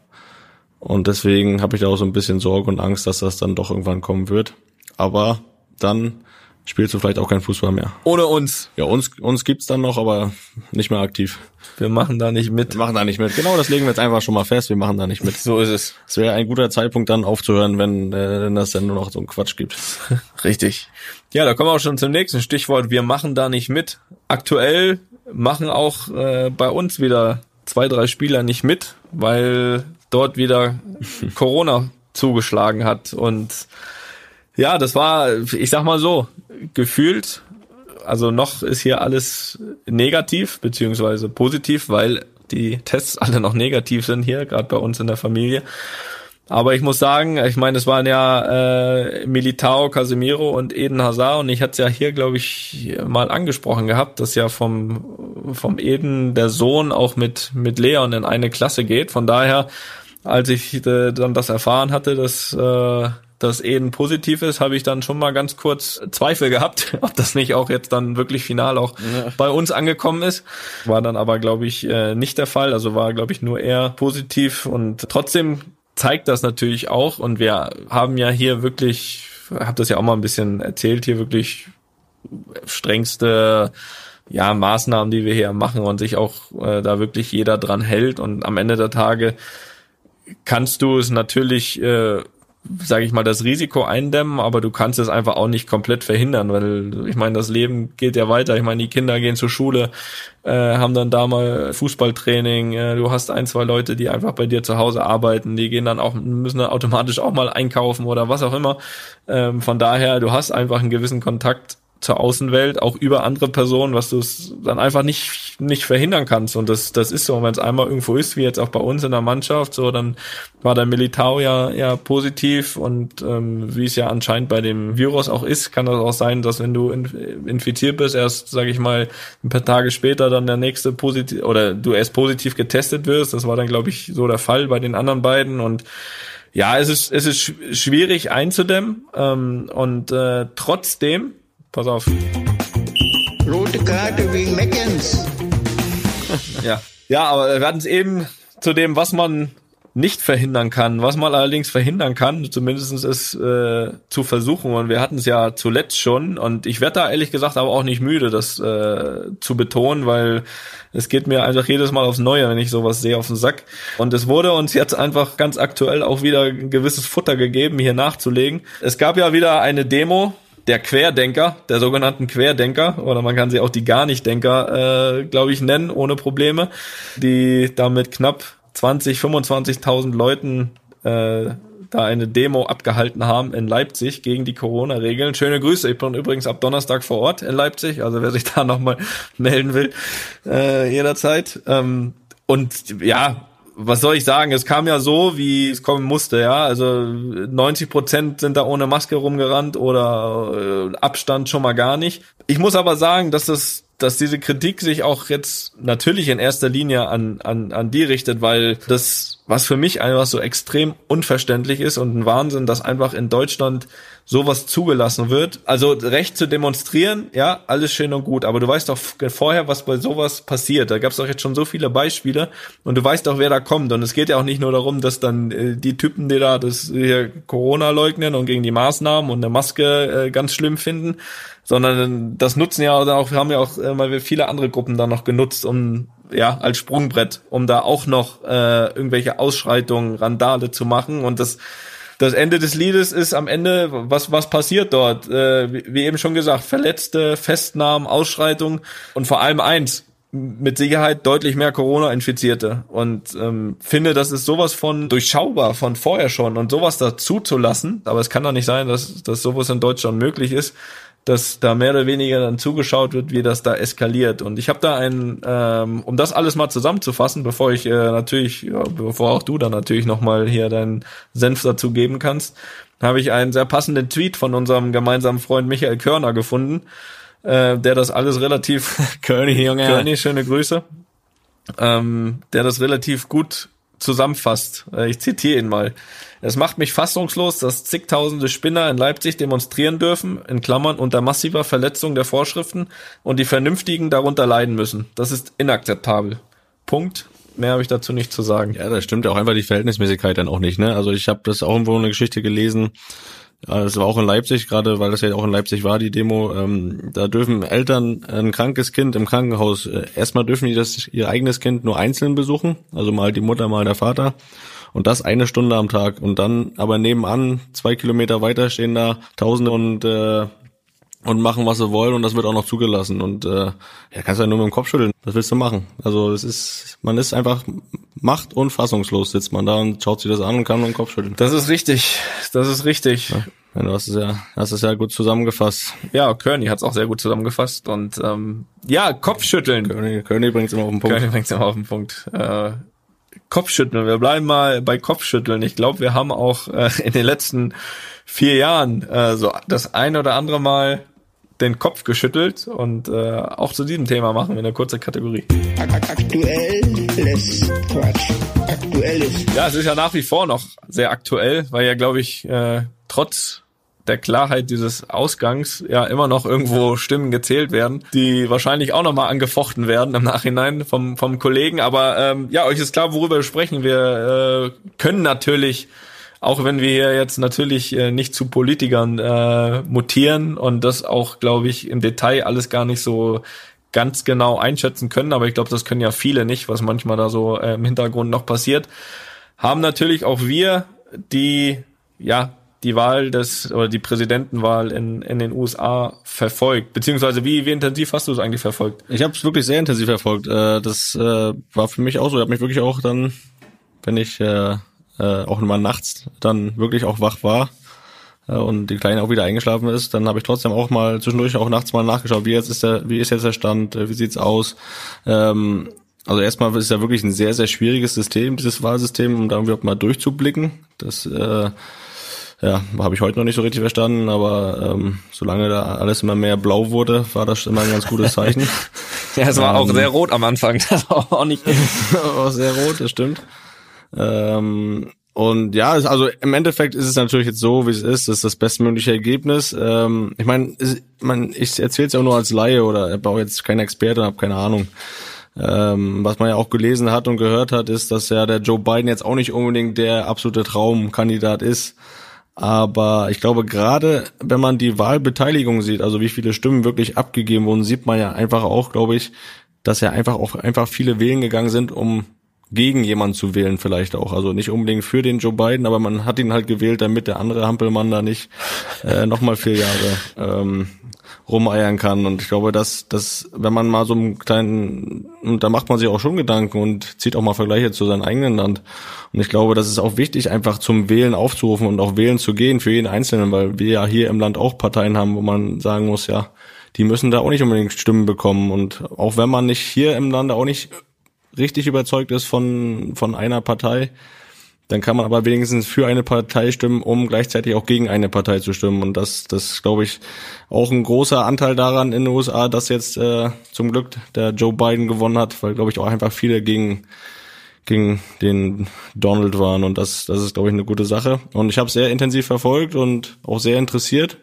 Und deswegen habe ich da auch so ein bisschen Sorge und Angst, dass das dann doch irgendwann kommen wird. Aber dann spielst du vielleicht auch kein Fußball mehr. Ohne uns. Ja, uns, uns gibt's dann noch, aber nicht mehr aktiv. Wir machen da nicht mit. Wir machen da nicht mit. Genau, das legen wir jetzt einfach schon mal fest. Wir machen da nicht mit. So ist es. Es wäre ein guter Zeitpunkt dann aufzuhören, wenn, äh, wenn das dann nur noch so einen Quatsch gibt. Richtig. Ja, da kommen wir auch schon zum nächsten Stichwort. Wir machen da nicht mit. Aktuell machen auch äh, bei uns wieder zwei, drei Spieler nicht mit, weil dort wieder Corona zugeschlagen hat. Und ja, das war, ich sag mal so, gefühlt, also noch ist hier alles negativ beziehungsweise positiv, weil die Tests alle noch negativ sind hier, gerade bei uns in der Familie. Aber ich muss sagen, ich meine, es waren ja äh, Militao, Casemiro und Eden Hazard und ich hatte es ja hier, glaube ich, mal angesprochen gehabt, dass ja vom, vom Eden der Sohn auch mit, mit Leon in eine Klasse geht. Von daher, als ich äh, dann das erfahren hatte, dass, äh, dass Eden positiv ist, habe ich dann schon mal ganz kurz Zweifel gehabt, ob das nicht auch jetzt dann wirklich final auch bei uns angekommen ist. War dann aber, glaube ich, äh, nicht der Fall. Also war, glaube ich, nur er positiv und trotzdem zeigt das natürlich auch und wir haben ja hier wirklich, habe das ja auch mal ein bisschen erzählt, hier wirklich strengste ja, Maßnahmen, die wir hier machen und sich auch äh, da wirklich jeder dran hält und am Ende der Tage kannst du es natürlich, äh, sage ich mal, das Risiko eindämmen, aber du kannst es einfach auch nicht komplett verhindern, weil ich meine, das Leben geht ja weiter. Ich meine, die Kinder gehen zur Schule, äh, haben dann da mal Fußballtraining. Äh, du hast ein, zwei Leute, die einfach bei dir zu Hause arbeiten, die gehen dann auch, müssen dann automatisch auch mal einkaufen oder was auch immer. Ähm, von daher, du hast einfach einen gewissen Kontakt zur Außenwelt, auch über andere Personen, was du es dann einfach nicht, nicht verhindern kannst. Und das, das ist so, wenn es einmal irgendwo ist, wie jetzt auch bei uns in der Mannschaft, so, dann war der Militao ja, ja positiv und ähm, wie es ja anscheinend bei dem Virus auch ist, kann das auch sein, dass wenn du in, infiziert bist, erst, sage ich mal, ein paar Tage später dann der nächste positiv oder du erst positiv getestet wirst. Das war dann, glaube ich, so der Fall bei den anderen beiden und ja, es ist, es ist sch- schwierig einzudämmen ähm, und äh, trotzdem, pass auf, Rote Karte wegen Meckens. Ja. Ja, aber wir hatten es eben zu dem, was man nicht verhindern kann. Was man allerdings verhindern kann, zumindest ist äh, zu versuchen. Und wir hatten es ja zuletzt schon. Und ich werde da ehrlich gesagt aber auch nicht müde, das äh, zu betonen, weil es geht mir einfach jedes Mal aufs Neue, wenn ich sowas sehe, auf den Sack. Und es wurde uns jetzt einfach ganz aktuell auch wieder ein gewisses Futter gegeben, hier nachzulegen. Es gab ja wieder eine Demo der Querdenker, der sogenannten Querdenker, oder man kann sie auch die gar nicht Denker, äh, glaube ich, nennen, ohne Probleme, die damit knapp 20, 25.000 Leuten äh, da eine Demo abgehalten haben in Leipzig gegen die Corona-Regeln. Schöne Grüße. Ich bin übrigens ab Donnerstag vor Ort in Leipzig, also wer sich da nochmal melden will, äh, jederzeit. Ähm, und ja, was soll ich sagen? Es kam ja so, wie es kommen musste, ja. Also 90 Prozent sind da ohne Maske rumgerannt oder äh, Abstand schon mal gar nicht. Ich muss aber sagen, dass das dass diese Kritik sich auch jetzt natürlich in erster Linie an, an, an die richtet, weil das, was für mich einfach so extrem unverständlich ist und ein Wahnsinn, dass einfach in Deutschland sowas zugelassen wird. Also Recht zu demonstrieren, ja, alles schön und gut, aber du weißt doch vorher, was bei sowas passiert. Da gab es doch jetzt schon so viele Beispiele und du weißt doch, wer da kommt. Und es geht ja auch nicht nur darum, dass dann äh, die Typen, die da das hier Corona leugnen und gegen die Maßnahmen und eine Maske äh, ganz schlimm finden, sondern das nutzen ja auch, haben ja auch äh, viele andere Gruppen da noch genutzt, um ja als Sprungbrett, um da auch noch äh, irgendwelche Ausschreitungen, Randale zu machen und das das Ende des Liedes ist am Ende, was, was passiert dort? Äh, wie, wie eben schon gesagt, Verletzte, Festnahmen, Ausschreitungen und vor allem eins, mit Sicherheit deutlich mehr Corona-Infizierte und ähm, finde, das ist sowas von durchschaubar von vorher schon und sowas dazu zu lassen. Aber es kann doch nicht sein, dass, dass sowas in Deutschland möglich ist dass da mehr oder weniger dann zugeschaut wird, wie das da eskaliert. Und ich habe da ein, ähm, um das alles mal zusammenzufassen, bevor ich äh, natürlich, ja, bevor auch du dann natürlich nochmal hier deinen Senf dazu geben kannst, habe ich einen sehr passenden Tweet von unserem gemeinsamen Freund Michael Körner gefunden, äh, der das alles relativ Körny, Junge. Körny, schöne Grüße. Ähm, der das relativ gut zusammenfasst. Äh, ich zitiere ihn mal. Es macht mich fassungslos, dass zigtausende Spinner in Leipzig demonstrieren dürfen, in Klammern unter massiver Verletzung der Vorschriften und die Vernünftigen darunter leiden müssen. Das ist inakzeptabel. Punkt. Mehr habe ich dazu nicht zu sagen. Ja, da stimmt ja auch einfach die Verhältnismäßigkeit dann auch nicht. Ne? Also ich habe das auch irgendwo eine Geschichte gelesen. Das war auch in Leipzig, gerade weil das ja auch in Leipzig war, die Demo. Ähm, da dürfen Eltern ein krankes Kind im Krankenhaus, äh, erstmal dürfen die das ihr eigenes Kind nur einzeln besuchen, also mal die Mutter, mal der Vater. Und das eine Stunde am Tag. Und dann aber nebenan, zwei Kilometer weiter, stehen da Tausende und äh, und machen, was sie wollen und das wird auch noch zugelassen. Und äh, ja, kannst du ja nur mit dem Kopf schütteln. Was willst du machen? Also es ist, man ist einfach macht und fassungslos, sitzt man da und schaut sich das an und kann nur den Kopf schütteln. Das ist richtig. Das ist richtig. Ja, du hast es ja, hast es ja gut zusammengefasst. Ja, Kearney hat es auch sehr gut zusammengefasst. Und ähm, ja, Kopfschütteln. Kearney, Kearney bringt es immer auf den Punkt. Kearney bringt es immer auf den Punkt. Äh, Kopfschütteln. Wir bleiben mal bei Kopfschütteln. Ich glaube, wir haben auch äh, in den letzten vier Jahren äh, so das ein oder andere Mal den Kopf geschüttelt und äh, auch zu diesem Thema machen wir eine kurze Kategorie. Aktuelles Quatsch. Aktuelles. Ja, es ist ja nach wie vor noch sehr aktuell, weil ja, glaube ich, äh, trotz der Klarheit dieses Ausgangs ja immer noch irgendwo Stimmen gezählt werden, die wahrscheinlich auch nochmal angefochten werden im Nachhinein vom, vom Kollegen. Aber ähm, ja, euch ist klar, worüber wir sprechen. Wir äh, können natürlich auch wenn wir jetzt natürlich äh, nicht zu Politikern äh, mutieren und das auch, glaube ich, im Detail alles gar nicht so ganz genau einschätzen können, aber ich glaube, das können ja viele nicht, was manchmal da so äh, im Hintergrund noch passiert, haben natürlich auch wir die, ja, die Wahl des oder die Präsidentenwahl in, in den USA verfolgt? Beziehungsweise wie, wie intensiv hast du es eigentlich verfolgt? Ich habe es wirklich sehr intensiv verfolgt. Äh, das äh, war für mich auch so. Ich habe mich wirklich auch dann, wenn ich äh, auch mal nachts dann wirklich auch wach war äh, und die Kleine auch wieder eingeschlafen ist, dann habe ich trotzdem auch mal zwischendurch auch nachts mal nachgeschaut, wie jetzt ist der, wie ist jetzt der Stand, äh, wie sieht's aus. Ähm, also erstmal ist ja wirklich ein sehr, sehr schwieriges System, dieses Wahlsystem, um da irgendwie mal durchzublicken. Das äh, ja, habe ich heute noch nicht so richtig verstanden, aber ähm, solange da alles immer mehr blau wurde, war das immer ein ganz gutes Zeichen. ja, es war ähm, auch sehr rot am Anfang, das war auch nicht. auch sehr rot, das stimmt. Ähm, und ja, also im Endeffekt ist es natürlich jetzt so, wie es ist. Das ist das bestmögliche Ergebnis. Ähm, ich meine, man, ich erzähle es ja auch nur als Laie oder ich brauche jetzt kein Experte und habe keine Ahnung. Ähm, was man ja auch gelesen hat und gehört hat, ist, dass ja der Joe Biden jetzt auch nicht unbedingt der absolute Traumkandidat ist. Aber ich glaube, gerade wenn man die Wahlbeteiligung sieht, also wie viele Stimmen wirklich abgegeben wurden, sieht man ja einfach auch, glaube ich, dass ja einfach auch einfach viele wählen gegangen sind, um gegen jemanden zu wählen vielleicht auch. Also nicht unbedingt für den Joe Biden, aber man hat ihn halt gewählt, damit der andere Hampelmann da nicht äh, nochmal vier Jahre ähm, rumeiern kann. Und ich glaube, dass, dass wenn man mal so einen kleinen, und da macht man sich auch schon Gedanken und zieht auch mal Vergleiche zu seinem eigenen Land. Und ich glaube, das ist auch wichtig, einfach zum Wählen aufzurufen und auch wählen zu gehen für jeden Einzelnen, weil wir ja hier im Land auch Parteien haben, wo man sagen muss, ja, die müssen da auch nicht unbedingt Stimmen bekommen. Und auch wenn man nicht hier im Lande auch nicht richtig überzeugt ist von, von einer Partei, dann kann man aber wenigstens für eine Partei stimmen, um gleichzeitig auch gegen eine Partei zu stimmen. Und das, das glaube ich, auch ein großer Anteil daran in den USA, dass jetzt äh, zum Glück der Joe Biden gewonnen hat, weil, glaube ich, auch einfach viele gegen gegen den Donald waren. Und das, das ist, glaube ich, eine gute Sache. Und ich habe sehr intensiv verfolgt und auch sehr interessiert.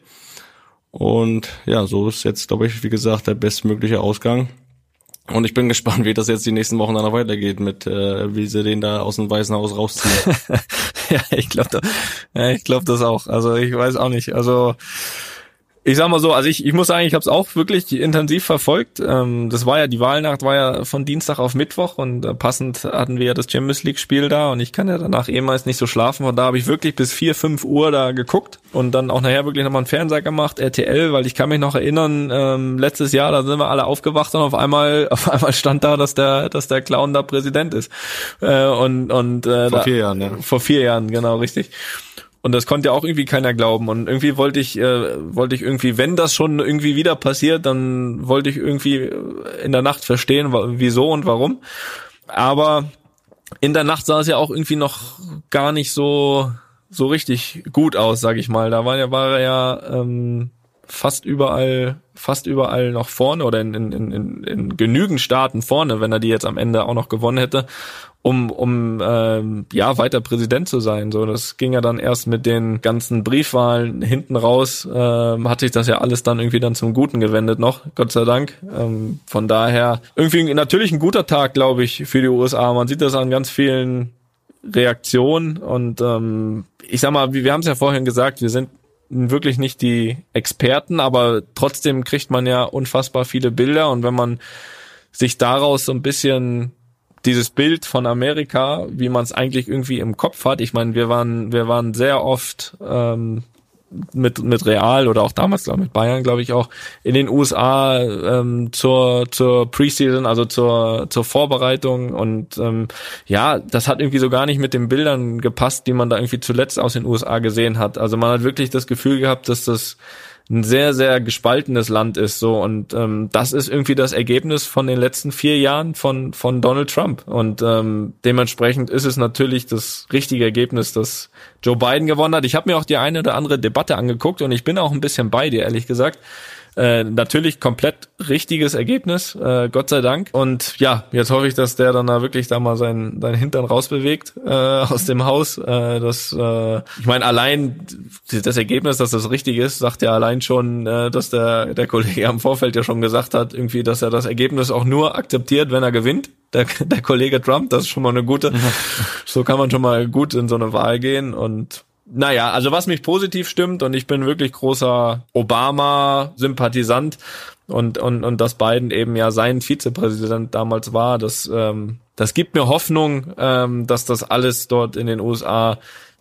Und ja, so ist jetzt, glaube ich, wie gesagt, der bestmögliche Ausgang. Und ich bin gespannt, wie das jetzt die nächsten Wochen dann noch weitergeht, mit äh, wie sie den da aus dem Weißen Haus rausziehen. ja, ich glaube ja, ich glaube das auch. Also ich weiß auch nicht. Also ich sag mal so, also ich, ich muss sagen, ich habe es auch wirklich intensiv verfolgt. Ähm, das war ja, die Wahlnacht war ja von Dienstag auf Mittwoch und äh, passend hatten wir ja das Champions League Spiel da und ich kann ja danach ehemals nicht so schlafen. Von da habe ich wirklich bis vier, fünf Uhr da geguckt und dann auch nachher wirklich nochmal einen Fernseher gemacht, RTL, weil ich kann mich noch erinnern, ähm, letztes Jahr, da sind wir alle aufgewacht und auf einmal, auf einmal stand da, dass der, dass der Clown da Präsident ist. Äh, und und äh, Vor da, vier Jahren, ja. Vor vier Jahren, genau, richtig. Und das konnte ja auch irgendwie keiner glauben. Und irgendwie wollte ich, äh, wollte ich irgendwie, wenn das schon irgendwie wieder passiert, dann wollte ich irgendwie in der Nacht verstehen, wieso und warum. Aber in der Nacht sah es ja auch irgendwie noch gar nicht so so richtig gut aus, sag ich mal. Da war ja war er ja ähm, fast überall fast überall noch vorne oder in, in, in, in genügend Staaten vorne, wenn er die jetzt am Ende auch noch gewonnen hätte um, um ähm, ja weiter Präsident zu sein. So, das ging ja dann erst mit den ganzen Briefwahlen hinten raus, ähm, hat sich das ja alles dann irgendwie dann zum Guten gewendet noch, Gott sei Dank. Ähm, von daher irgendwie natürlich ein guter Tag, glaube ich, für die USA. Man sieht das an ganz vielen Reaktionen und ähm, ich sag mal, wir haben es ja vorhin gesagt, wir sind wirklich nicht die Experten, aber trotzdem kriegt man ja unfassbar viele Bilder und wenn man sich daraus so ein bisschen dieses Bild von Amerika, wie man es eigentlich irgendwie im Kopf hat. Ich meine, wir waren, wir waren sehr oft ähm, mit mit Real oder auch damals glaube mit Bayern glaube ich auch in den USA ähm, zur zur Preseason also zur zur Vorbereitung und ähm, ja das hat irgendwie so gar nicht mit den Bildern gepasst die man da irgendwie zuletzt aus den USA gesehen hat also man hat wirklich das Gefühl gehabt dass das ein sehr, sehr gespaltenes Land ist. So und ähm, das ist irgendwie das Ergebnis von den letzten vier Jahren von, von Donald Trump. Und ähm, dementsprechend ist es natürlich das richtige Ergebnis, dass Joe Biden gewonnen hat. Ich habe mir auch die eine oder andere Debatte angeguckt und ich bin auch ein bisschen bei dir, ehrlich gesagt. Äh, natürlich komplett richtiges Ergebnis, äh, Gott sei Dank. Und ja, jetzt hoffe ich, dass der dann da wirklich da mal seinen, seinen Hintern rausbewegt äh, aus dem Haus. Äh, das, äh, ich meine, allein das Ergebnis, dass das richtig ist, sagt ja allein schon, äh, dass der, der Kollege am Vorfeld ja schon gesagt hat, irgendwie, dass er das Ergebnis auch nur akzeptiert, wenn er gewinnt. Der, der Kollege Trump, das ist schon mal eine gute. so kann man schon mal gut in so eine Wahl gehen und naja, also was mich positiv stimmt und ich bin wirklich großer Obama-Sympathisant und, und, und dass Biden eben ja sein Vizepräsident damals war, das, ähm, das gibt mir Hoffnung, ähm, dass das alles dort in den USA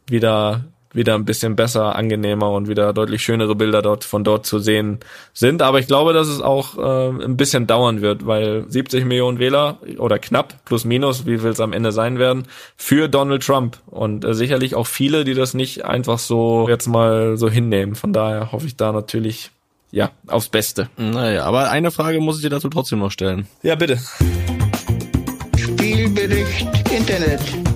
wieder wieder ein bisschen besser, angenehmer und wieder deutlich schönere Bilder dort von dort zu sehen sind. Aber ich glaube, dass es auch äh, ein bisschen dauern wird, weil 70 Millionen Wähler oder knapp plus minus, wie viel es am Ende sein werden, für Donald Trump und äh, sicherlich auch viele, die das nicht einfach so jetzt mal so hinnehmen. Von daher hoffe ich da natürlich ja aufs Beste. Naja, aber eine Frage muss ich dir dazu trotzdem noch stellen. Ja, bitte. Spielbericht Internet.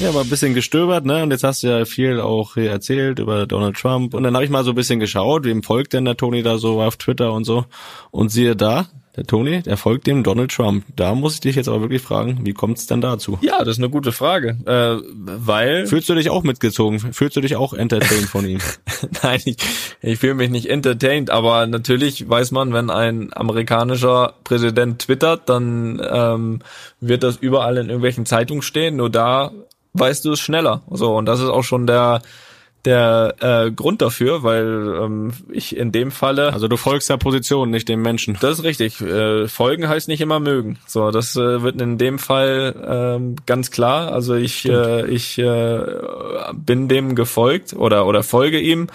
Ja, war ein bisschen gestöbert, ne? Und jetzt hast du ja viel auch hier erzählt über Donald Trump. Und dann habe ich mal so ein bisschen geschaut, wem folgt denn der Tony da so auf Twitter und so. Und siehe da, der Tony, der folgt dem Donald Trump. Da muss ich dich jetzt aber wirklich fragen, wie kommt's denn dazu? Ja, das ist eine gute Frage. Äh, weil. Fühlst du dich auch mitgezogen? Fühlst du dich auch entertained von ihm? Nein, ich, ich fühle mich nicht entertained, aber natürlich weiß man, wenn ein amerikanischer Präsident twittert, dann ähm, wird das überall in irgendwelchen Zeitungen stehen. Nur da weißt du es schneller. So, und das ist auch schon der der äh, Grund dafür, weil ähm, ich in dem Falle also du folgst der Position, nicht dem Menschen. Das ist richtig. Äh, folgen heißt nicht immer mögen. So, das äh, wird in dem Fall ähm, ganz klar. Also ich äh, ich äh, bin dem gefolgt oder oder folge ihm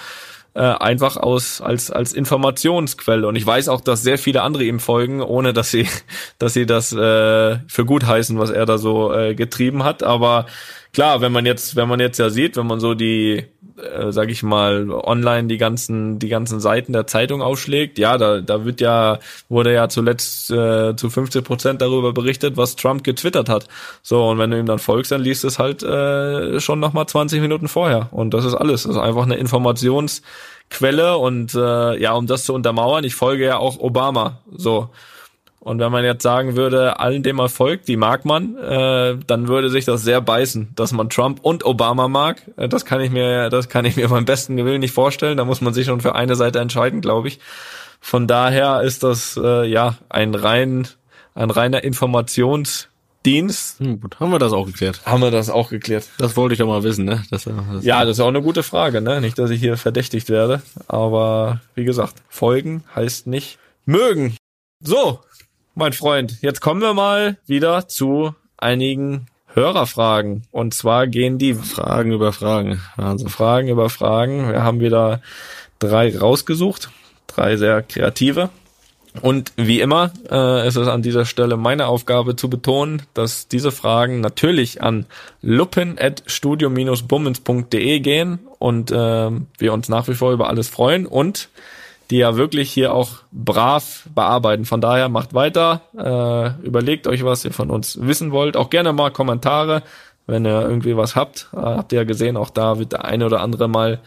äh, einfach aus als als Informationsquelle und ich weiß auch, dass sehr viele andere ihm folgen, ohne dass sie dass sie das äh, für gut heißen, was er da so äh, getrieben hat. Aber klar, wenn man jetzt, wenn man jetzt ja sieht, wenn man so die, äh, sag ich mal, online die ganzen, die ganzen Seiten der Zeitung aufschlägt, ja, da, da wird ja, wurde ja zuletzt äh, zu 50 Prozent darüber berichtet, was Trump getwittert hat. So, und wenn du ihm dann folgst, dann liest es halt äh, schon nochmal 20 Minuten vorher. Und das ist alles. Das ist einfach eine Informationsquelle und äh, ja, um das zu untermauern, ich folge ja auch Obama. So. Und wenn man jetzt sagen würde, allen, dem man folgt, die mag man, äh, dann würde sich das sehr beißen, dass man Trump und Obama mag. Äh, das kann ich mir, das kann ich mir beim besten Willen nicht vorstellen. Da muss man sich schon für eine Seite entscheiden, glaube ich. Von daher ist das äh, ja ein rein, ein reiner Informationsdienst. Hm, gut, haben wir das auch geklärt. Haben wir das auch geklärt? Das wollte ich doch mal wissen, ne? Das, das Ja, das ist auch eine gute Frage, ne? Nicht, dass ich hier verdächtigt werde, aber wie gesagt, folgen heißt nicht mögen. So, mein Freund, jetzt kommen wir mal wieder zu einigen Hörerfragen. Und zwar gehen die Fragen über Fragen. Wahnsinn. Fragen über Fragen. Wir haben wieder drei rausgesucht, drei sehr kreative. Und wie immer äh, ist es an dieser Stelle meine Aufgabe zu betonen, dass diese Fragen natürlich an luppen.studio-bummens.de gehen und äh, wir uns nach wie vor über alles freuen und die ja wirklich hier auch brav bearbeiten. Von daher macht weiter, äh, überlegt euch, was ihr von uns wissen wollt. Auch gerne mal Kommentare, wenn ihr irgendwie was habt. Äh, habt ihr ja gesehen, auch da wird der eine oder andere mal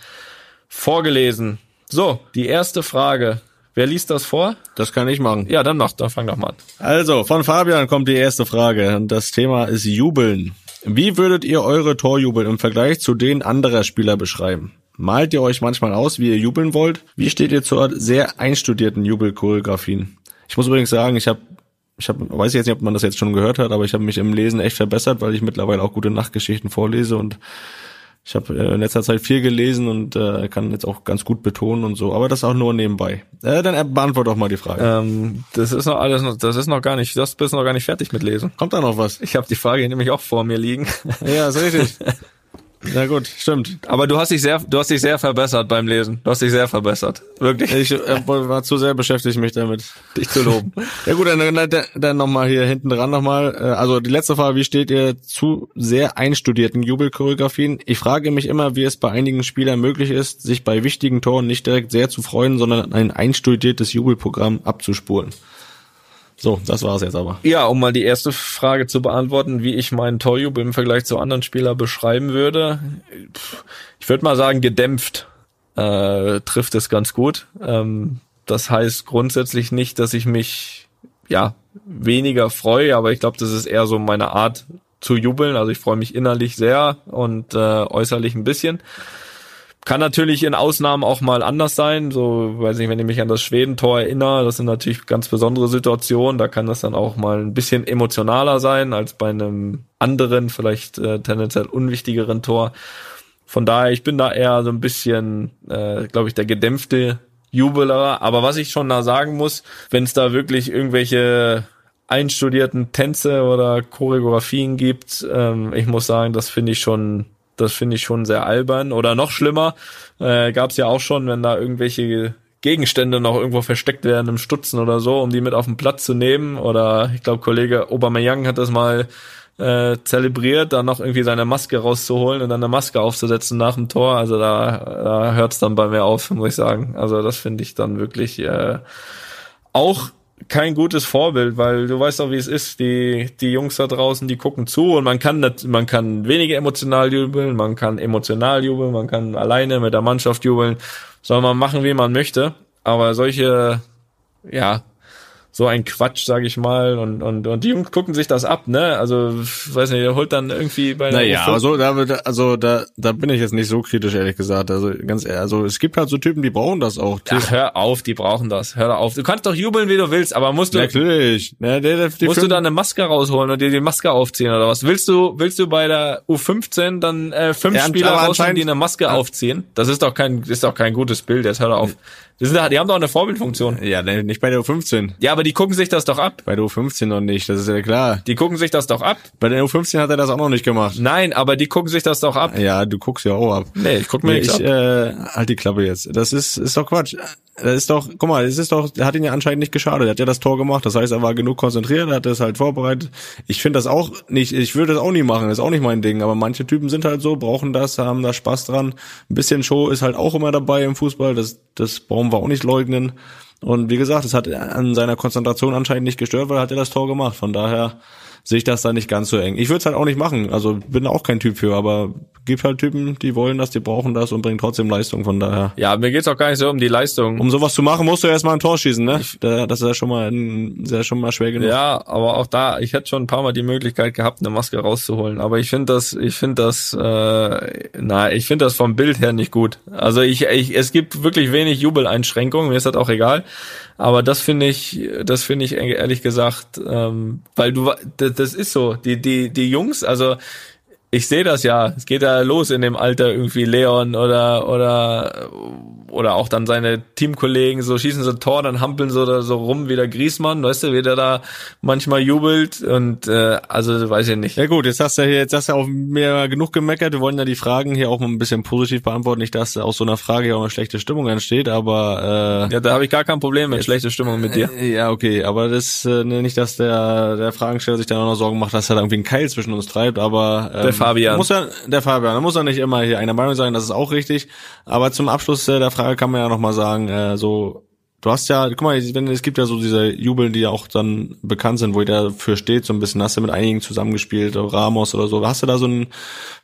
vorgelesen. So, die erste Frage. Wer liest das vor? Das kann ich machen. Ja, dann mach, dann fang doch mal an. Also, von Fabian kommt die erste Frage und das Thema ist Jubeln. Wie würdet ihr eure Torjubel im Vergleich zu den anderer Spieler beschreiben? Malt ihr euch manchmal aus, wie ihr jubeln wollt? Wie steht ihr zu sehr einstudierten Jubelchoreografien? Ich muss übrigens sagen, ich habe ich hab, weiß jetzt nicht, ob man das jetzt schon gehört hat, aber ich habe mich im Lesen echt verbessert, weil ich mittlerweile auch gute Nachtgeschichten vorlese und ich habe äh, in letzter Zeit viel gelesen und äh, kann jetzt auch ganz gut betonen und so, aber das auch nur nebenbei. Äh, dann beantworte doch mal die Frage. Ähm, das ist noch alles, noch, das ist noch gar nicht, das bist noch gar nicht fertig mit Lesen. Kommt da noch was? Ich habe die Frage nämlich auch vor mir liegen. Ja, ist richtig. Na gut, stimmt. Aber du hast dich sehr, du hast dich sehr verbessert beim Lesen. Du hast dich sehr verbessert. Wirklich. Ich äh, war zu sehr beschäftigt, mich damit, dich zu loben. ja gut, dann, dann, dann nochmal hier hinten dran nochmal. Äh, also die letzte Frage, wie steht ihr zu sehr einstudierten Jubelchoreografien? Ich frage mich immer, wie es bei einigen Spielern möglich ist, sich bei wichtigen Toren nicht direkt sehr zu freuen, sondern ein einstudiertes Jubelprogramm abzuspulen. So, das war's jetzt aber. Ja, um mal die erste Frage zu beantworten, wie ich meinen Torjubel im Vergleich zu anderen Spielern beschreiben würde. Ich würde mal sagen, gedämpft äh, trifft es ganz gut. Ähm, das heißt grundsätzlich nicht, dass ich mich ja weniger freue, aber ich glaube, das ist eher so meine Art zu jubeln. Also ich freue mich innerlich sehr und äh, äußerlich ein bisschen. Kann natürlich in Ausnahmen auch mal anders sein. So, weiß ich, wenn ich mich an das Schwedentor erinnere, das sind natürlich ganz besondere Situationen. Da kann das dann auch mal ein bisschen emotionaler sein als bei einem anderen, vielleicht äh, tendenziell unwichtigeren Tor. Von daher, ich bin da eher so ein bisschen, äh, glaube ich, der gedämpfte Jubeler. Aber was ich schon da sagen muss, wenn es da wirklich irgendwelche einstudierten Tänze oder Choreografien gibt, ähm, ich muss sagen, das finde ich schon das finde ich schon sehr albern. Oder noch schlimmer, äh, gab es ja auch schon, wenn da irgendwelche Gegenstände noch irgendwo versteckt werden im Stutzen oder so, um die mit auf den Platz zu nehmen. Oder ich glaube, Kollege Young hat das mal äh, zelebriert, dann noch irgendwie seine Maske rauszuholen und dann eine Maske aufzusetzen nach dem Tor. Also da, da hört es dann bei mir auf, muss ich sagen. Also das finde ich dann wirklich äh, auch kein gutes Vorbild, weil du weißt doch, wie es ist. Die, die Jungs da draußen, die gucken zu und man kann man kann weniger emotional jubeln, man kann emotional jubeln, man kann alleine mit der Mannschaft jubeln. Soll man machen, wie man möchte. Aber solche, ja, so ein Quatsch, sag ich mal. Und, und, und die Jungs gucken sich das ab, ne? Also, weiß nicht, der holt dann irgendwie bei der Naja, also da, also da, da bin ich jetzt nicht so kritisch, ehrlich gesagt. Also ganz ehrlich, also es gibt halt so Typen, die brauchen das auch. Ach, hör auf, die brauchen das. Hör auf. Du kannst doch jubeln, wie du willst, aber musst du. Natürlich. Ja, der, der, musst du da eine Maske rausholen und dir die Maske aufziehen oder was? Willst du, willst du bei der U15 dann äh, fünf ja, Spieler rausholen, die eine Maske aufziehen? Das ist doch kein, ist doch kein gutes Bild, jetzt hör auf. Die, sind, die haben doch eine Vorbildfunktion. Ja, nicht bei der U15. Ja, aber die gucken sich das doch ab. Bei der U15 noch nicht, das ist ja klar. Die gucken sich das doch ab. Bei der U15 hat er das auch noch nicht gemacht. Nein, aber die gucken sich das doch ab. Ja, du guckst ja auch ab. Nee, ich guck mir Nee, ich, ab. äh, halt die Klappe jetzt. Das ist, ist doch Quatsch. Das ist doch, guck mal, es ist doch, er hat ihn ja anscheinend nicht geschadet. Er hat ja das Tor gemacht. Das heißt, er war genug konzentriert, er hat es halt vorbereitet. Ich finde das auch nicht, ich würde das auch nie machen. Das ist auch nicht mein Ding. Aber manche Typen sind halt so, brauchen das, haben da Spaß dran. Ein bisschen Show ist halt auch immer dabei im Fußball. Das, das brauchen wir auch nicht leugnen. Und wie gesagt, es hat an seiner Konzentration anscheinend nicht gestört, weil er hat ja das Tor gemacht. Von daher sehe ich das da nicht ganz so eng. Ich würde es halt auch nicht machen. Also bin auch kein Typ für, aber gibt halt Typen, die wollen das, die brauchen das und bringen trotzdem Leistung. Von daher. Ja, mir geht's auch gar nicht so um die Leistung. Um sowas zu machen, musst du erstmal ein Tor schießen, ne? Da- Das ist ja schon mal, ein, ist ja schon mal schwer genug. Ja, aber auch da, ich hätte schon ein paar Mal die Möglichkeit gehabt, eine Maske rauszuholen. Aber ich finde das, ich finde das, äh, na, ich finde das vom Bild her nicht gut. Also ich, ich, es gibt wirklich wenig Jubeleinschränkungen. Mir ist das auch egal. Aber das finde ich, das finde ich ehrlich gesagt, ähm, weil du, das, das ist so. Die, die, die Jungs, also ich sehe das ja. Es geht ja los in dem Alter irgendwie Leon oder oder oder auch dann seine Teamkollegen so schießen so ein Tor, dann hampeln so da so rum wie der Griesmann, weißt du, wie der da manchmal jubelt und äh, also weiß ich nicht. Ja gut, jetzt hast du hier, jetzt hast du auf mir genug gemeckert. Wir wollen ja die Fragen hier auch mal ein bisschen positiv beantworten. Nicht, dass aus so einer Frage hier auch eine schlechte Stimmung entsteht, aber Ja, da habe ich gar kein Problem mit schlechter Stimmung mit dir. äh, ja okay, aber das äh, nicht, dass der der Fragensteller sich dann auch noch Sorgen macht, dass er da irgendwie einen Keil zwischen uns treibt. Aber ähm, Fabian. muss ja der Fabian, da muss er nicht immer hier einer Meinung sein. Das ist auch richtig. Aber zum Abschluss äh, der Frage kann man ja noch mal sagen, äh, so Du hast ja, guck mal, wenn, es gibt ja so diese Jubel, die ja auch dann bekannt sind, wo jeder für steht, so ein bisschen. Hast du mit einigen zusammengespielt, Ramos oder so. Hast du da so einen,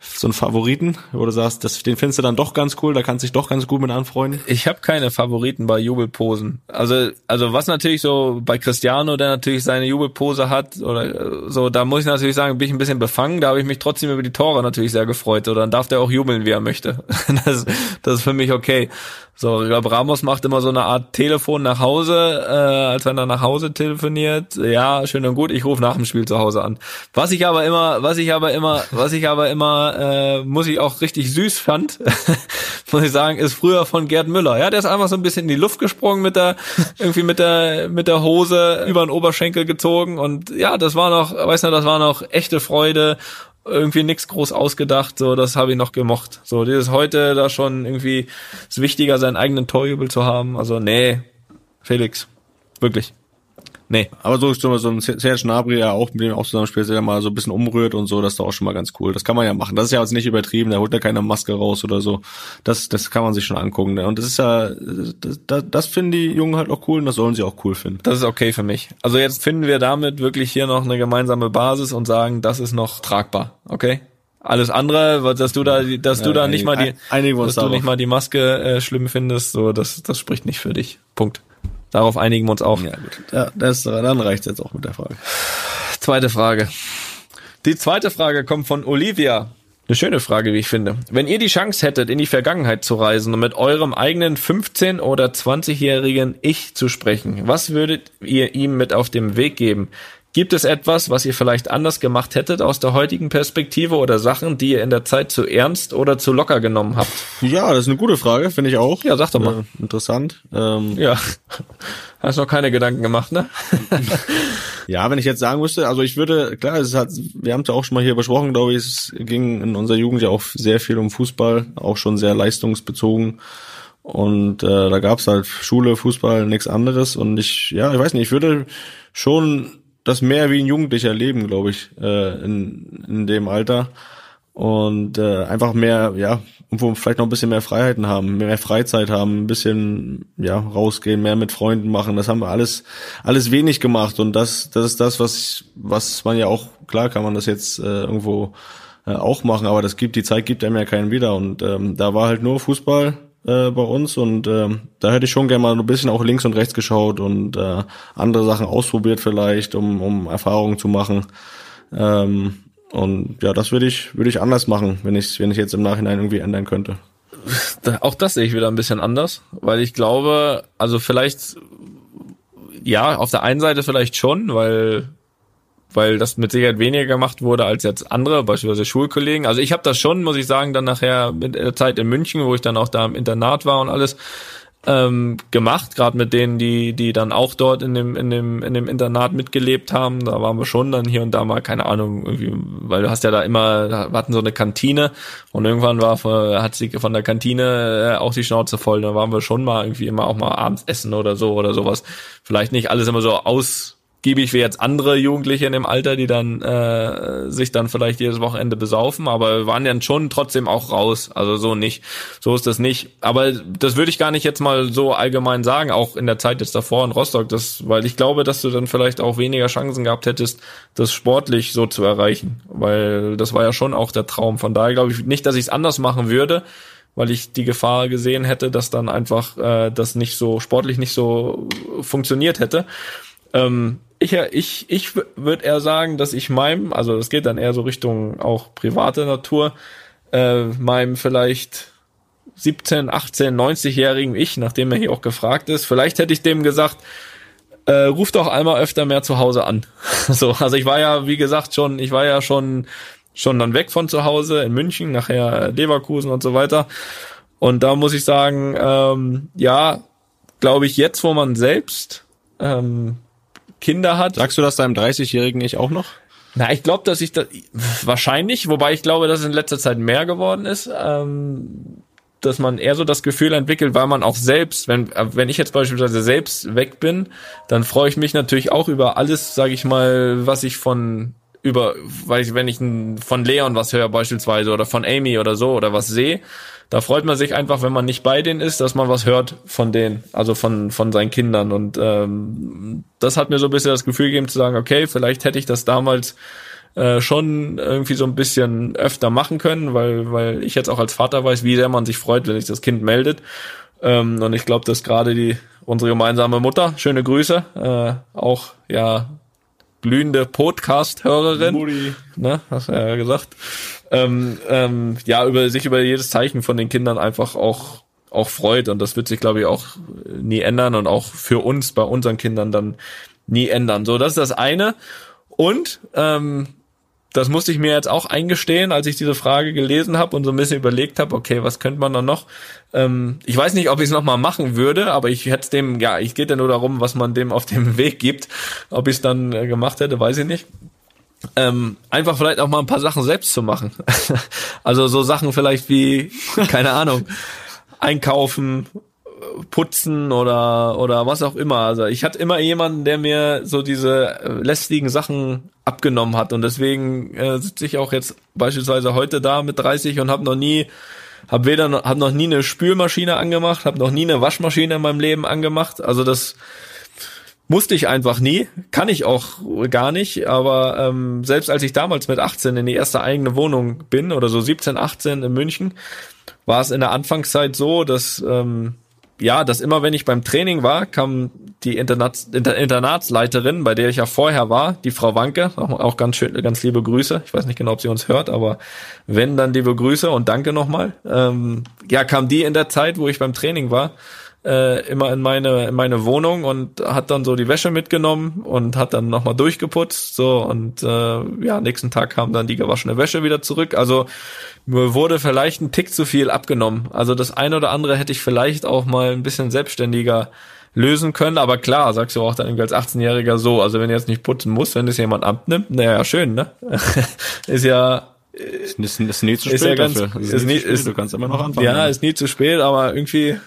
so einen Favoriten, wo du sagst, das, den findest du dann doch ganz cool, da kannst du dich doch ganz gut mit anfreunden? Ich habe keine Favoriten bei Jubelposen. Also also was natürlich so bei Cristiano, der natürlich seine Jubelpose hat oder äh, so, da muss ich natürlich sagen, bin ich ein bisschen befangen. Da habe ich mich trotzdem über die Tore natürlich sehr gefreut. Oder dann darf der auch jubeln, wie er möchte. Das, das ist für mich okay. So, ich glaube, Ramos macht immer so eine Art Telefon nach Hause, äh, als wenn er nach Hause telefoniert. Ja, schön und gut. Ich rufe nach dem Spiel zu Hause an. Was ich aber immer, was ich aber immer, was ich aber immer, äh, muss ich auch richtig süß fand, muss ich sagen, ist früher von Gerd Müller. Ja, der ist einfach so ein bisschen in die Luft gesprungen mit der, irgendwie mit der, mit der Hose über den Oberschenkel gezogen und ja, das war noch, weißt du, das war noch echte Freude irgendwie nix groß ausgedacht, so das habe ich noch gemocht. So dieses heute da schon irgendwie ist wichtiger seinen eigenen Torjubel zu haben. Also nee, Felix, wirklich. Nee. Aber so, so, so ein Serge Gnabry ja auch, mit dem auch zusammenspielt, der mal so ein bisschen umrührt und so, das ist doch auch schon mal ganz cool. Das kann man ja machen. Das ist ja jetzt nicht übertrieben, da holt er keine Maske raus oder so. Das, das kann man sich schon angucken. ne? Und das ist ja, das, das, das finden die Jungen halt auch cool und das sollen sie auch cool finden. Das ist okay für mich. Also jetzt finden wir damit wirklich hier noch eine gemeinsame Basis und sagen, das ist noch tragbar, okay? Alles andere, dass du da, dass du Ja, da nicht mal die, dass du nicht mal die Maske äh, schlimm findest, so das, das spricht nicht für dich. Punkt. Darauf einigen wir uns auch. Ja, gut. Ja, das, dann reicht's jetzt auch mit der Frage. Zweite Frage. Die zweite Frage kommt von Olivia. Eine schöne Frage, wie ich finde. Wenn ihr die Chance hättet, in die Vergangenheit zu reisen und mit eurem eigenen 15- oder 20-jährigen Ich zu sprechen, was würdet ihr ihm mit auf den Weg geben? Gibt es etwas, was ihr vielleicht anders gemacht hättet aus der heutigen Perspektive oder Sachen, die ihr in der Zeit zu ernst oder zu locker genommen habt? Ja, das ist eine gute Frage, finde ich auch. Ja, sag doch mal. Äh, interessant. Ähm, Ja. Hast noch keine Gedanken gemacht, ne? Ja, wenn ich jetzt sagen müsste, also ich würde, klar, es hat, wir haben es ja auch schon mal hier besprochen, glaube ich, es ging in unserer Jugend ja auch sehr viel um Fußball, auch schon sehr leistungsbezogen. Und äh, da gab's halt Schule, Fußball, nichts anderes. Und ich, ja, ich weiß nicht, ich würde schon das mehr wie ein Jugendlicher leben, glaube ich, äh, in, in dem Alter. Und äh, einfach mehr, ja, irgendwo vielleicht noch ein bisschen mehr Freiheiten haben, mehr Freizeit haben, ein bisschen, ja, rausgehen, mehr mit Freunden machen. Das haben wir alles, alles wenig gemacht. Und das, das ist das, was, was man ja auch, klar kann man das jetzt äh, irgendwo äh, auch machen, aber das gibt, die Zeit gibt einem ja keinen wieder. Und ähm, da war halt nur Fußball äh, bei uns und ähm, da hätte ich schon gerne mal ein bisschen auch links und rechts geschaut und äh, andere Sachen ausprobiert vielleicht, um, um Erfahrungen zu machen. Ähm, und ja, das würde ich, würde ich anders machen, wenn ich, wenn ich jetzt im Nachhinein irgendwie ändern könnte. Auch das sehe ich wieder ein bisschen anders, weil ich glaube, also vielleicht, ja, auf der einen Seite vielleicht schon, weil weil das mit Sicherheit weniger gemacht wurde als jetzt andere, beispielsweise Schulkollegen. Also ich habe das schon, muss ich sagen, dann nachher mit der Zeit in München, wo ich dann auch da im Internat war und alles, ähm, gemacht, gerade mit denen, die die dann auch dort in dem in dem in dem Internat mitgelebt haben. Da waren wir schon dann hier und da mal keine Ahnung, irgendwie, weil du hast ja da immer wir hatten so eine Kantine und irgendwann war hat sie von der Kantine äh, auch die Schnauze voll. Da waren wir schon mal irgendwie immer auch mal abends essen oder so oder sowas. Vielleicht nicht alles immer so aus giebig wie jetzt andere Jugendliche in dem Alter, die dann äh, sich dann vielleicht jedes Wochenende besaufen, aber wir waren dann schon trotzdem auch raus. Also so nicht. So ist das nicht. Aber das würde ich gar nicht jetzt mal so allgemein sagen, auch in der Zeit jetzt davor in Rostock, das, weil ich glaube, dass du dann vielleicht auch weniger Chancen gehabt hättest, das sportlich so zu erreichen. Weil das war ja schon auch der Traum. Von daher glaube ich nicht, dass ich es anders machen würde weil ich die Gefahr gesehen hätte, dass dann einfach äh, das nicht so sportlich nicht so funktioniert hätte. Ähm, ich, ich, ich würde eher sagen, dass ich meinem, also das geht dann eher so Richtung auch private Natur, äh, meinem vielleicht 17, 18, 90-jährigen Ich, nachdem er hier auch gefragt ist, vielleicht hätte ich dem gesagt, äh, ruf doch einmal öfter mehr zu Hause an. so, also ich war ja, wie gesagt, schon, ich war ja schon, schon dann weg von zu Hause in München, nachher Leverkusen und so weiter. Und da muss ich sagen, ähm, ja, glaube ich, jetzt, wo man selbst ähm, Kinder hat. Sagst du das deinem 30-Jährigen ich auch noch? Na, ich glaube, dass ich da wahrscheinlich, wobei ich glaube, dass es in letzter Zeit mehr geworden ist, ähm, dass man eher so das Gefühl entwickelt, weil man auch selbst, wenn wenn ich jetzt beispielsweise selbst weg bin, dann freue ich mich natürlich auch über alles, sage ich mal, was ich von über, weil ich, wenn ich von Leon was höre beispielsweise oder von Amy oder so oder was sehe, da freut man sich einfach, wenn man nicht bei denen ist, dass man was hört von denen, also von, von seinen Kindern. Und ähm, das hat mir so ein bisschen das Gefühl gegeben zu sagen, okay, vielleicht hätte ich das damals äh, schon irgendwie so ein bisschen öfter machen können, weil, weil ich jetzt auch als Vater weiß, wie sehr man sich freut, wenn sich das Kind meldet. Ähm, und ich glaube, dass gerade die unsere gemeinsame Mutter, schöne Grüße, äh, auch ja glühende Podcast-Hörerin. Ne, hast du ja gesagt. Ähm, ähm, ja, über sich über jedes Zeichen von den Kindern einfach auch auch freut und das wird sich glaube ich auch nie ändern und auch für uns bei unseren Kindern dann nie ändern. So, das ist das eine und ähm, das musste ich mir jetzt auch eingestehen, als ich diese Frage gelesen habe und so ein bisschen überlegt habe, okay, was könnte man dann noch? Ähm, ich weiß nicht, ob ich es nochmal machen würde, aber ich hätte dem, ja, ich geht ja nur darum, was man dem auf dem Weg gibt. Ob ich es dann äh, gemacht hätte, weiß ich nicht. Ähm, einfach vielleicht auch mal ein paar Sachen selbst zu machen. also so Sachen vielleicht wie, keine Ahnung, einkaufen, putzen oder oder was auch immer. Also ich hatte immer jemanden, der mir so diese äh, lästigen Sachen abgenommen hat und deswegen äh, sitze ich auch jetzt beispielsweise heute da mit 30 und habe noch nie habe weder hab noch nie eine Spülmaschine angemacht, habe noch nie eine Waschmaschine in meinem Leben angemacht. Also das musste ich einfach nie, kann ich auch gar nicht, aber ähm, selbst als ich damals mit 18 in die erste eigene Wohnung bin oder so 17, 18 in München, war es in der Anfangszeit so, dass ähm, ja, dass immer wenn ich beim Training war, kam die Internats, Inter, Internatsleiterin, bei der ich ja vorher war, die Frau Wanke, auch, ganz schön, ganz liebe Grüße. Ich weiß nicht genau, ob sie uns hört, aber wenn, dann liebe Grüße und danke nochmal. Ähm, ja, kam die in der Zeit, wo ich beim Training war, äh, immer in meine in meine Wohnung und hat dann so die Wäsche mitgenommen und hat dann nochmal durchgeputzt so. Und äh, ja nächsten Tag kam dann die gewaschene Wäsche wieder zurück. Also mir wurde vielleicht ein Tick zu viel abgenommen. Also das eine oder andere hätte ich vielleicht auch mal ein bisschen selbstständiger lösen können. Aber klar sagst du auch dann als 18-Jähriger so. Also wenn du jetzt nicht putzen musst wenn das jemand abnimmt naja schön ne? Ist ja ist, ist, ist nie zu spät ja ganz, dafür. Ist, ist nie, ist, du kannst immer noch anfangen. Ja, ist nie zu spät, aber irgendwie,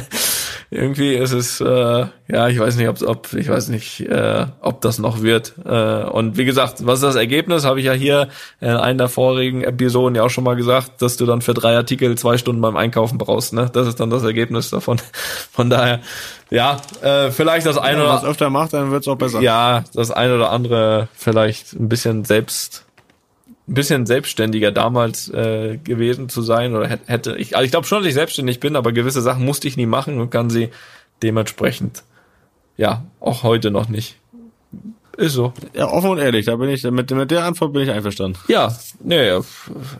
irgendwie ist es, äh, ja, ich weiß nicht, ob, ob ich weiß nicht, äh, ob das noch wird. Äh, und wie gesagt, was ist das Ergebnis? Habe ich ja hier in einer der vorigen Episoden ja auch schon mal gesagt, dass du dann für drei Artikel zwei Stunden beim Einkaufen brauchst. Ne, das ist dann das Ergebnis davon. Von daher, ja, äh, vielleicht das eine Wenn oder man es öfter macht, dann wird's auch besser. ja, das eine oder andere vielleicht ein bisschen selbst ein bisschen selbstständiger damals äh, gewesen zu sein oder hätte ich also ich glaube schon, dass ich selbstständig bin, aber gewisse Sachen musste ich nie machen und kann sie dementsprechend ja auch heute noch nicht. Ist so. Ja, offen und ehrlich, da bin ich mit, mit der Antwort bin ich einverstanden. Ja, nee,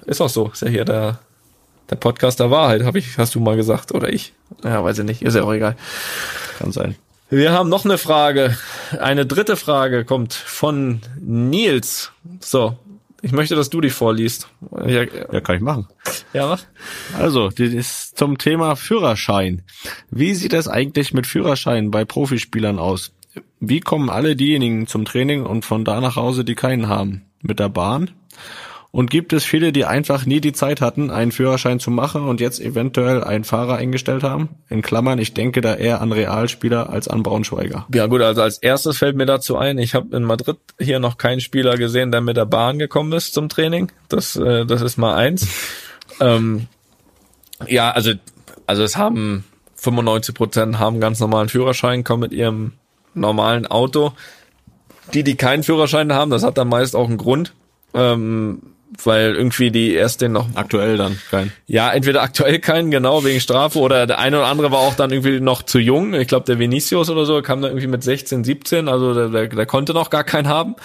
ist auch so. Ist ja hier der der Podcast der Wahrheit, habe ich hast du mal gesagt oder ich? Ja, weiß ich nicht, ist ja auch egal. Kann sein. Wir haben noch eine Frage. Eine dritte Frage kommt von Nils. So, Ich möchte, dass du die vorliest. Ja, Ja, kann ich machen. ja mach. Also, das ist zum Thema Führerschein. Wie sieht es eigentlich mit Führerschein bei Profispielern aus? Wie kommen alle diejenigen zum Training und von da nach Hause, die keinen haben? Mit der Bahn? Und gibt es viele, die einfach nie die Zeit hatten, einen Führerschein zu machen und jetzt eventuell einen Fahrer eingestellt haben? In Klammern, ich denke da eher an Realspieler als an Braunschweiger. Ja gut, also als erstes fällt mir dazu ein, ich habe in Madrid hier noch keinen Spieler gesehen, der mit der Bahn gekommen ist zum Training. Das, äh, das ist mal eins. ähm, ja, also, also es haben 95 Prozent haben ganz normalen Führerschein, kommen mit ihrem normalen Auto. Die, die keinen Führerschein haben, das hat dann meist auch einen Grund. Ähm, weil irgendwie die erst den noch Aktuell dann kein. ja, entweder aktuell keinen, genau, wegen Strafe, oder der eine oder andere war auch dann irgendwie noch zu jung. Ich glaube, der Vinicius oder so kam dann irgendwie mit 16, 17, also der, der, der konnte noch gar keinen haben.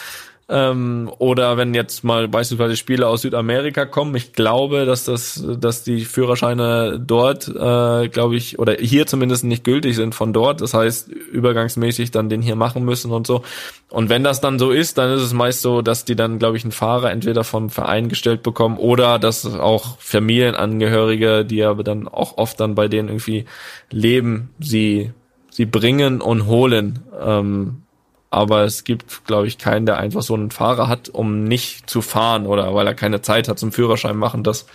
Ähm, oder wenn jetzt mal beispielsweise Spieler aus Südamerika kommen, ich glaube, dass das, dass die Führerscheine dort, äh, glaube ich, oder hier zumindest nicht gültig sind von dort. Das heißt, übergangsmäßig dann den hier machen müssen und so. Und wenn das dann so ist, dann ist es meist so, dass die dann, glaube ich, einen Fahrer entweder vom Verein gestellt bekommen oder dass auch Familienangehörige, die aber dann auch oft dann bei denen irgendwie leben, sie sie bringen und holen. Ähm, aber es gibt, glaube ich, keinen, der einfach so einen Fahrer hat, um nicht zu fahren oder weil er keine Zeit hat zum Führerschein machen. Das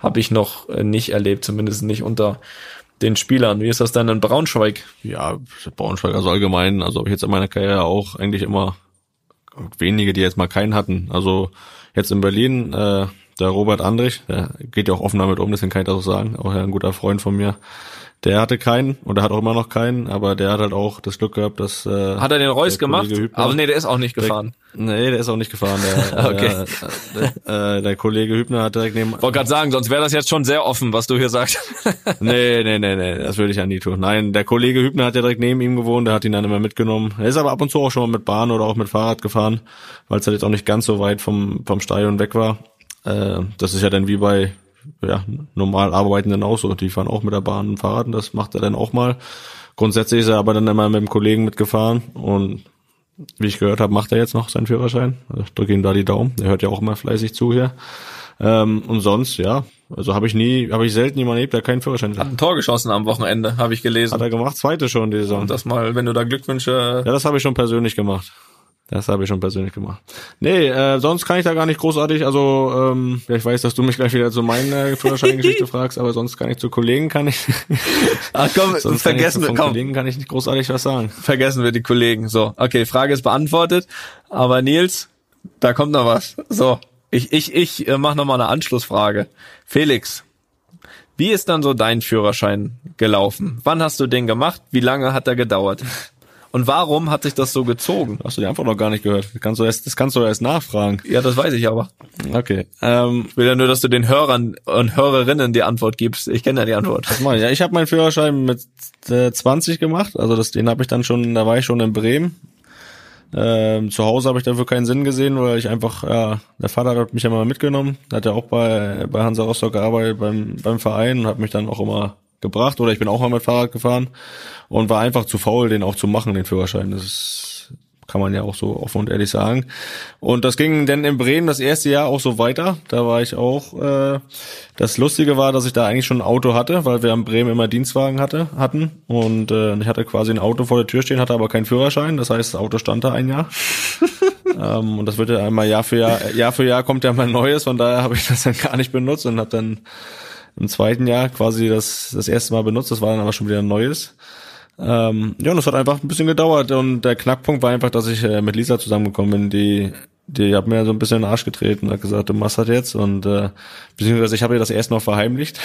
habe ich noch äh, nicht erlebt, zumindest nicht unter den Spielern. Wie ist das denn in Braunschweig? Ja, Braunschweig also allgemein, also habe ich jetzt in meiner Karriere auch eigentlich immer wenige, die jetzt mal keinen hatten. Also jetzt in Berlin, äh, der Robert Andrich, der geht ja auch offen damit um, deswegen kann ich das auch sagen, auch ein guter Freund von mir. Der hatte keinen oder hat auch immer noch keinen, aber der hat halt auch das Glück gehabt, dass äh, Hat er den Reus der gemacht? Hübner- Aber nee, der ist auch nicht gefahren. Nee, der ist auch nicht gefahren. Der, Okay. der, der, äh, der Kollege Hübner hat direkt neben. Wollte gerade sagen, sonst wäre das jetzt schon sehr offen, was du hier sagst. Nee, nee, nee, nee, das würde ich ja nie tun. Nein, der Kollege Hübner hat ja direkt neben ihm gewohnt, der hat ihn dann immer mitgenommen. Er ist aber ab und zu auch schon mal mit Bahn oder auch mit Fahrrad gefahren, weil es halt jetzt auch nicht ganz so weit vom, vom Stadion weg war. Äh, das ist ja dann wie bei ja, normal Arbeitenden auch so. Die fahren auch mit der Bahn und Fahrrad und das macht er dann auch mal. Grundsätzlich ist er aber dann immer mit dem Kollegen mitgefahren und wie ich gehört habe, macht er jetzt noch seinen Führerschein. Also ich drücke ihm da die Daumen. Der hört ja auch immer fleißig zu hier. Ähm, und sonst, ja, also habe ich nie, habe ich selten jemanden erlebt, der keinen Führerschein hat. Ein Tor geschossen am Wochenende, habe ich gelesen. Hat er gemacht, zweite schon die Saison. Und das mal, wenn du da Glückwünsche. Ja, das habe ich schon persönlich gemacht. Das habe ich schon persönlich gemacht. Nee, äh, sonst kann ich da gar nicht großartig, also ähm, ja, ich weiß, dass du mich gleich wieder zu meiner Führerscheingeschichte fragst, aber sonst kann ich zu Kollegen kann ich Ach komm, sonst vergessen wir, komm, Kollegen kann ich nicht großartig was sagen. vergessen wir die Kollegen. So, okay, Frage ist beantwortet. Aber Nils, da kommt noch was. So, ich, ich, ich äh, mache noch mal eine Anschlussfrage. Felix, wie ist dann so dein Führerschein gelaufen? Wann hast du den gemacht? Wie lange hat er gedauert? Und warum hat sich das so gezogen? Hast du die Antwort noch gar nicht gehört? Das kannst du erst, das kannst du erst nachfragen. Ja, das weiß ich aber. Okay. Ähm, Ich will ja nur, dass du den Hörern und Hörerinnen die Antwort gibst. Ich kenne ja die Antwort. was mach ich? Ja, ich habe meinen Führerschein mit äh, 20 gemacht, also das, den habe ich dann schon, da war ich schon in Bremen. Ähm, zu Hause habe ich dafür keinen Sinn gesehen, weil ich einfach, ja, der Vater hat mich ja mal mitgenommen, hat ja auch bei, bei Hansa Rostock gearbeitet beim, beim Verein und hat mich dann auch immer gebracht oder ich bin auch mal mit Fahrrad gefahren und war einfach zu faul, den auch zu machen, den Führerschein. Das ist, kann man ja auch so offen und ehrlich sagen. Und das ging dann in Bremen das erste Jahr auch so weiter. Da war ich auch. Äh, das Lustige war, dass ich da eigentlich schon ein Auto hatte, weil wir in Bremen immer Dienstwagen hatte, hatten. Und äh, ich hatte quasi ein Auto vor der Tür stehen, hatte aber keinen Führerschein. Das heißt, das Auto stand da ein Jahr. ähm, und das wird ja einmal Jahr für Jahr, Jahr für Jahr kommt ja mal Neues. Von daher habe ich das dann gar nicht benutzt und habe dann im zweiten Jahr quasi das, das erste Mal benutzt. Das war dann aber schon wieder ein neues. Ähm, ja, und es hat einfach ein bisschen gedauert und der Knackpunkt war einfach, dass ich äh, mit Lisa zusammengekommen bin, die die hat mir so ein bisschen in den Arsch getreten und hat gesagt, du machst das jetzt und äh, beziehungsweise ich habe ihr das erst noch verheimlicht.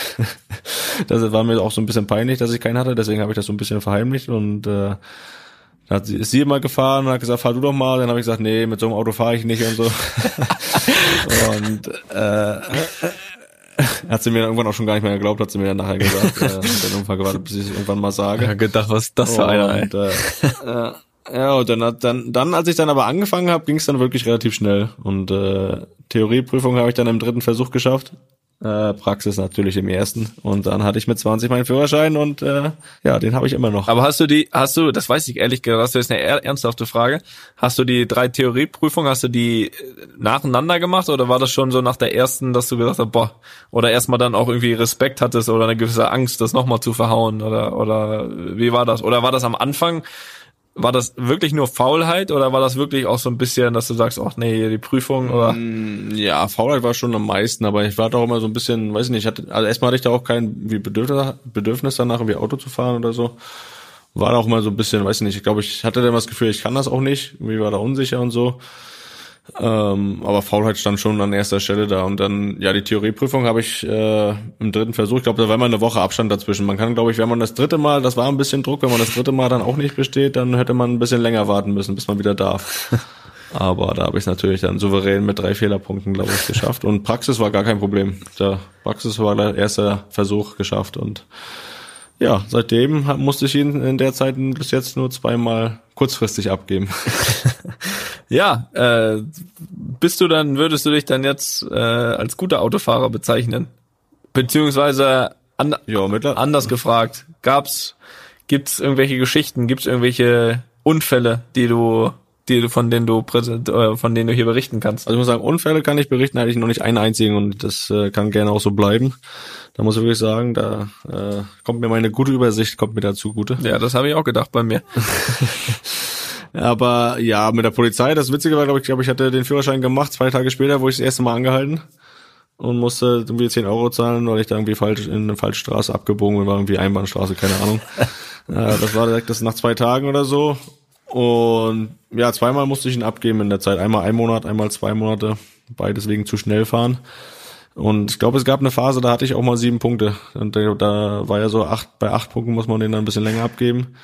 das war mir auch so ein bisschen peinlich, dass ich keinen hatte, deswegen habe ich das so ein bisschen verheimlicht und äh, da hat sie, ist sie immer gefahren und hat gesagt, fahr du doch mal. Dann habe ich gesagt, nee, mit so einem Auto fahre ich nicht und so. und äh, hat sie mir dann irgendwann auch schon gar nicht mehr geglaubt, hat sie mir dann nachher gesagt. Äh, hat dann irgendwann gewartet, bis ich es irgendwann mal sage. gedacht, was ist das für einer, ey? Und, äh, äh, ja, und dann, hat, dann, dann, als ich dann aber angefangen habe, ging es dann wirklich relativ schnell. Und äh, Theorieprüfung habe ich dann im dritten Versuch geschafft. Äh, Praxis natürlich im ersten. Und dann hatte ich mit 20 meinen Führerschein und äh, ja, den habe ich immer noch. Aber hast du die, hast du, das weiß ich ehrlich gesagt, das ist eine ernsthafte Frage. Hast du die drei Theorieprüfungen, hast du die äh, nacheinander gemacht oder war das schon so nach der ersten, dass du gesagt hast, boah, oder erstmal dann auch irgendwie Respekt hattest oder eine gewisse Angst, das nochmal zu verhauen oder, oder wie war das? Oder war das am Anfang? War das wirklich nur Faulheit oder war das wirklich auch so ein bisschen, dass du sagst, ach nee, die Prüfung oder? Mm, ja, Faulheit war schon am meisten, aber ich war doch immer so ein bisschen, weiß ich nicht, hatte, also erstmal hatte ich da auch kein wie Bedürfnis, Bedürfnis danach, irgendwie Auto zu fahren oder so. War da auch immer so ein bisschen, weiß ich nicht, ich glaube, ich hatte dann das Gefühl, ich kann das auch nicht, irgendwie war da unsicher und so. Ähm, aber Faulheit stand schon an erster Stelle da. Und dann, ja, die Theorieprüfung habe ich äh, im dritten Versuch, ich glaube, da war immer eine Woche Abstand dazwischen. Man kann, glaube ich, wenn man das dritte Mal, das war ein bisschen Druck, wenn man das dritte Mal dann auch nicht besteht, dann hätte man ein bisschen länger warten müssen, bis man wieder darf. Aber da habe ich es natürlich dann souverän mit drei Fehlerpunkten, glaube ich, geschafft. Und Praxis war gar kein Problem. Der Praxis war der erste Versuch geschafft und ja, seitdem musste ich ihn in der Zeit bis jetzt nur zweimal kurzfristig abgeben. ja, äh, bist du dann, würdest du dich dann jetzt äh, als guter Autofahrer bezeichnen? Beziehungsweise an, ja, anders gefragt, gab's, gibt's irgendwelche Geschichten, gibt's irgendwelche Unfälle, die du die du, von denen du präsent, äh, von denen du hier berichten kannst? Also ich muss sagen, Unfälle kann ich berichten, hatte ich noch nicht einen einzigen und das äh, kann gerne auch so bleiben. Da muss ich wirklich sagen, da äh, kommt mir meine gute Übersicht, kommt mir dazu gute. Ja, das habe ich auch gedacht bei mir. Aber ja, mit der Polizei, das Witzige war, glaube ich, glaube ich, hatte den Führerschein gemacht, zwei Tage später wurde ich das erste Mal angehalten und musste irgendwie 10 Euro zahlen, weil ich da irgendwie falsch in eine falsche Straße abgebogen bin, war irgendwie Einbahnstraße, keine Ahnung. äh, das war direkt das nach zwei Tagen oder so. Und ja, zweimal musste ich ihn abgeben in der Zeit. Einmal ein Monat, einmal zwei Monate. Beides wegen zu schnell fahren. Und ich glaube, es gab eine Phase, da hatte ich auch mal sieben Punkte. Und da war ja so acht, bei acht Punkten muss man den dann ein bisschen länger abgeben.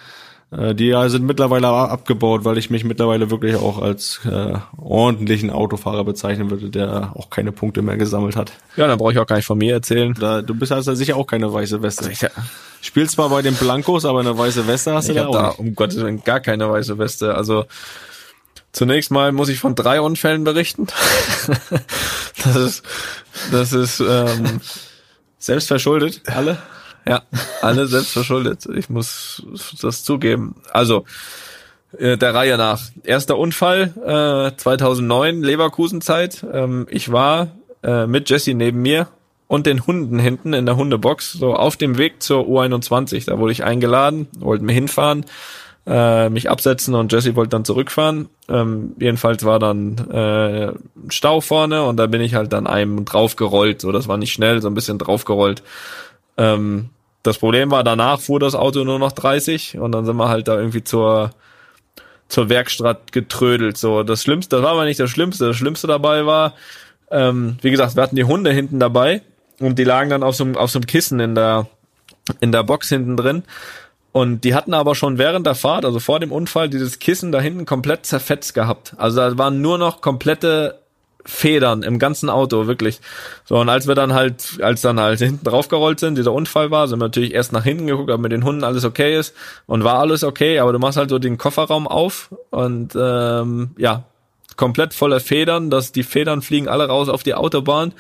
Äh, die sind mittlerweile abgebaut, weil ich mich mittlerweile wirklich auch als äh, ordentlichen Autofahrer bezeichnen würde, der auch keine Punkte mehr gesammelt hat. Ja, dann brauche ich auch gar nicht von mir erzählen. Da, du bist also sicher auch keine weiße Weste. Sicher. Spielst zwar bei den Blancos, aber eine weiße Weste hast ich du da auch. Da, um Gottes Willen gar keine weiße Weste. Also Zunächst mal muss ich von drei Unfällen berichten. das ist, das ist ähm, selbst verschuldet, alle. Ja, alle selbst verschuldet. Ich muss das zugeben. Also äh, der Reihe nach. Erster Unfall äh, 2009 Leverkusenzeit. Ähm, ich war äh, mit Jesse neben mir und den Hunden hinten in der Hundebox so auf dem Weg zur U21. Da wurde ich eingeladen, wollten wir hinfahren äh, mich absetzen und Jesse wollte dann zurückfahren. Ähm, jedenfalls war dann äh, Stau vorne und da bin ich halt dann einem draufgerollt. So, das war nicht schnell, so ein bisschen draufgerollt. Ähm, das Problem war, danach fuhr das Auto nur noch 30 und dann sind wir halt da irgendwie zur zur Werkstatt getrödelt. So, das Schlimmste, das war aber nicht das Schlimmste. Das Schlimmste dabei war, ähm, wie gesagt, wir hatten die Hunde hinten dabei und die lagen dann auf so, auf so einem Kissen in der in der Box hinten drin. Und die hatten aber schon während der Fahrt, also vor dem Unfall, dieses Kissen da hinten komplett zerfetzt gehabt. Also da waren nur noch komplette Federn im ganzen Auto, wirklich. So, und als wir dann halt, als dann halt hinten draufgerollt sind, dieser Unfall war, sind wir natürlich erst nach hinten geguckt, ob mit den Hunden alles okay ist. Und war alles okay, aber du machst halt so den Kofferraum auf und ähm, ja, komplett voller Federn, dass die Federn fliegen alle raus auf die Autobahn.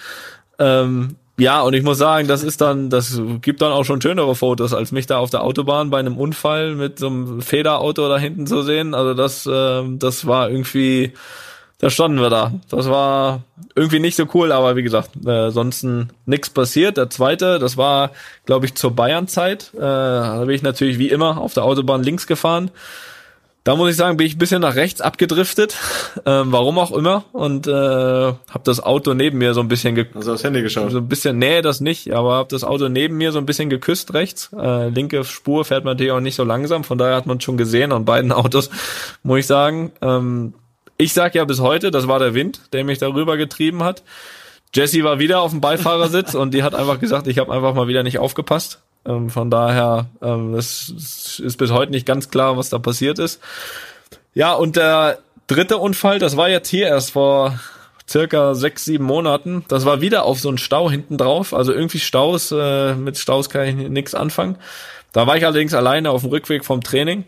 Ähm, ja, und ich muss sagen, das ist dann, das gibt dann auch schon schönere Fotos, als mich da auf der Autobahn bei einem Unfall mit so einem Federauto da hinten zu sehen. Also das, äh, das war irgendwie, da standen wir da. Das war irgendwie nicht so cool, aber wie gesagt, äh, sonst nichts passiert. Der zweite, das war, glaube ich, zur Bayern-Zeit. Äh, da bin ich natürlich wie immer auf der Autobahn links gefahren. Da muss ich sagen, bin ich ein bisschen nach rechts abgedriftet, ähm, warum auch immer, und äh, habe das Auto neben mir so ein bisschen ge also aufs Handy geschaut. So ein bisschen, nee, das nicht, aber habe das Auto neben mir so ein bisschen geküsst rechts. Äh, linke Spur fährt man natürlich auch nicht so langsam, von daher hat man schon gesehen an beiden Autos, muss ich sagen. Ähm, ich sag ja bis heute, das war der Wind, der mich darüber getrieben hat. Jessie war wieder auf dem Beifahrersitz und die hat einfach gesagt, ich habe einfach mal wieder nicht aufgepasst. Ähm, von daher, ähm, es, es ist bis heute nicht ganz klar, was da passiert ist. Ja, und der dritte Unfall, das war jetzt hier erst vor circa sechs, sieben Monaten. Das war wieder auf so einen Stau hinten drauf. Also irgendwie Staus, äh, mit Staus kann ich nichts anfangen. Da war ich allerdings alleine auf dem Rückweg vom Training.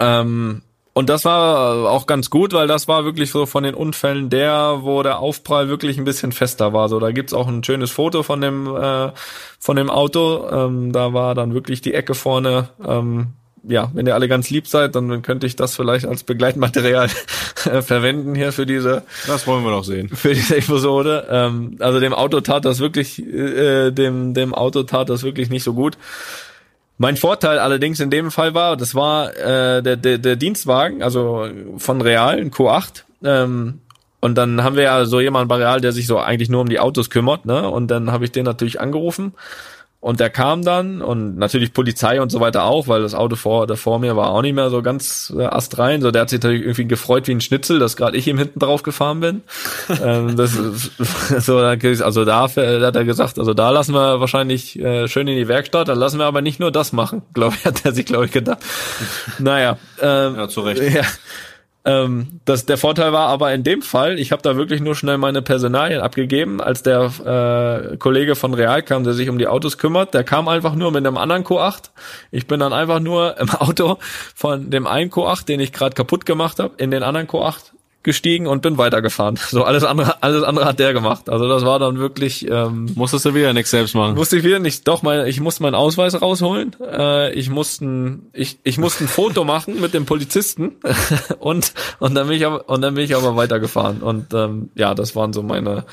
Ähm, und das war auch ganz gut, weil das war wirklich so von den Unfällen der, wo der Aufprall wirklich ein bisschen fester war. So, da gibt's auch ein schönes Foto von dem äh, von dem Auto. Ähm, da war dann wirklich die Ecke vorne ähm, ja, wenn ihr alle ganz lieb seid, dann könnte ich das vielleicht als Begleitmaterial verwenden hier für diese. Das wollen wir noch sehen. Für diese Episode. Ähm, also dem Auto tat das wirklich, äh, dem dem Auto tat das wirklich nicht so gut. Mein Vorteil allerdings in dem Fall war, das war äh, der, der der Dienstwagen, also von Real, ein Q8. Ähm, und dann haben wir ja so jemanden bei Real, der sich so eigentlich nur um die Autos kümmert, ne? Und dann habe ich den natürlich angerufen und der kam dann und natürlich Polizei und so weiter auch, weil das Auto vor, der vor mir war auch nicht mehr so ganz äh, astrein. So, der hat sich natürlich irgendwie gefreut wie ein Schnitzel, dass gerade ich ihm hinten drauf gefahren bin. ähm, das, so, also da, da hat er gesagt, also da lassen wir wahrscheinlich äh, schön in die Werkstatt, dann lassen wir aber nicht nur das machen, glaube ich, hat er sich, glaube ich, gedacht. Naja. Ähm, Ja, zu Recht. Ja. Ähm, das, der Vorteil war aber in dem Fall, ich habe da wirklich nur schnell meine Personalien abgegeben, als der äh, Kollege von Real kam, der sich um die Autos kümmert, der kam einfach nur mit einem anderen Q8. Ich bin dann einfach nur im Auto von dem einen Q8, den ich gerade kaputt gemacht habe, in den anderen Q8 gestiegen und bin weitergefahren. So alles andere, alles andere hat der gemacht. Also das war dann wirklich. Ähm, Musstest du wieder nichts selbst machen. musste ich wieder nicht. Doch, mein, ich musste meinen Ausweis rausholen. Äh, ich musste, ein- ich, ich musste ein Foto machen mit dem Polizisten und und dann bin ich aber und dann bin ich aber weitergefahren. Und ähm, ja, das waren so meine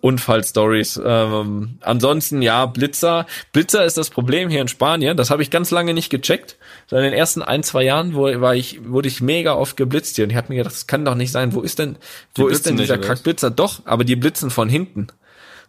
Unfallstories. Ähm, ansonsten ja, Blitzer. Blitzer ist das Problem hier in Spanien. Das habe ich ganz lange nicht gecheckt. So in den ersten ein zwei Jahren wo, war ich wurde ich mega oft geblitzt hier und ich habe mir gedacht, das kann doch nicht sein. Wo ist denn wo ist denn nicht, dieser? Kackblitzer? Doch, aber die blitzen von hinten.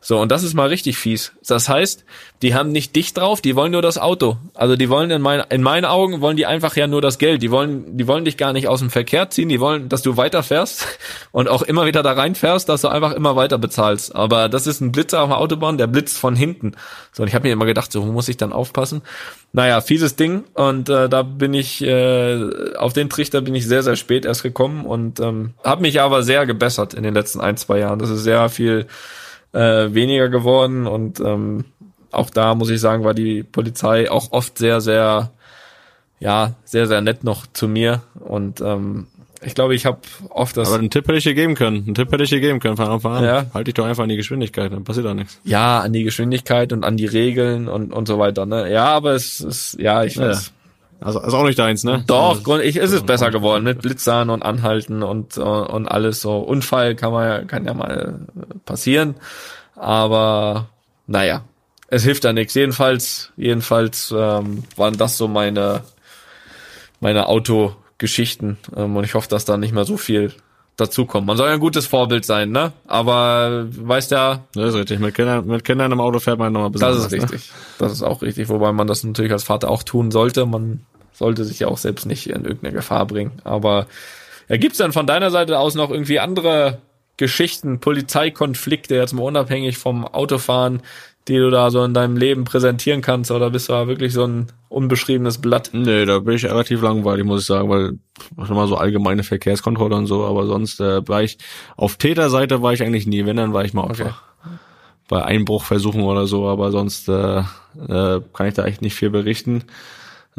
So, und das ist mal richtig fies. Das heißt, die haben nicht dich drauf, die wollen nur das Auto. Also die wollen in, mein, in meinen Augen wollen die einfach ja nur das Geld. Die wollen, die wollen dich gar nicht aus dem Verkehr ziehen, die wollen, dass du weiterfährst und auch immer wieder da reinfährst, dass du einfach immer weiter bezahlst. Aber das ist ein Blitzer auf der Autobahn, der blitzt von hinten. So, und ich habe mir immer gedacht, so muss ich dann aufpassen? Naja, fieses Ding. Und äh, da bin ich, äh, auf den Trichter bin ich sehr, sehr spät erst gekommen und ähm, habe mich aber sehr gebessert in den letzten ein, zwei Jahren. Das ist sehr viel äh, weniger geworden und ähm, auch da muss ich sagen, war die Polizei auch oft sehr, sehr, ja, sehr, sehr nett noch zu mir und ähm, ich glaube, ich habe oft das, Aber einen Tipp hätte ich dir geben können. Einen Tipp hätte ich dir geben können von Anfang an. Ja. Halt dich doch einfach an die Geschwindigkeit, dann passiert da nichts. ja, an die Geschwindigkeit und an die Regeln und und so weiter. Ne? Ja, aber es ist, ja, ich Ja. Also ist auch nicht deins, ne? Doch, Grund, ich, ist es besser geworden mit Blitzern und Anhalten und äh, und alles so. Unfall kann man ja, kann ja mal äh, passieren, aber naja, es hilft ja nichts. Jedenfalls, jedenfalls ähm, waren das so meine meine Autogeschichten ähm, und ich hoffe, dass da nicht mehr so viel dazukommt. Man soll ja ein gutes Vorbild sein, ne? Aber weißt ja, Das ist richtig. Mit Kindern, mit Kindern im Auto fährt man nochmal das besonders. ist richtig. Das ist auch richtig, wobei man das natürlich als Vater auch tun sollte. Man sollte sich ja auch selbst nicht in irgendeine Gefahr bringen. Aber ja, gibt's dann von deiner Seite aus noch irgendwie andere Geschichten, Polizeikonflikte, jetzt mal unabhängig vom Autofahren, die du da so in deinem Leben präsentieren kannst? Oder bist du da wirklich so ein unbeschriebenes Blatt? Nee, da bin ich relativ langweilig, muss ich sagen, weil schon mal so allgemeine Verkehrskontrolle und so, aber sonst äh, war ich auf Täterseite war ich eigentlich nie, wenn dann war ich mal Opfer. Okay. Bei Einbruchversuchen oder so, aber sonst äh, äh, kann ich da echt nicht viel berichten.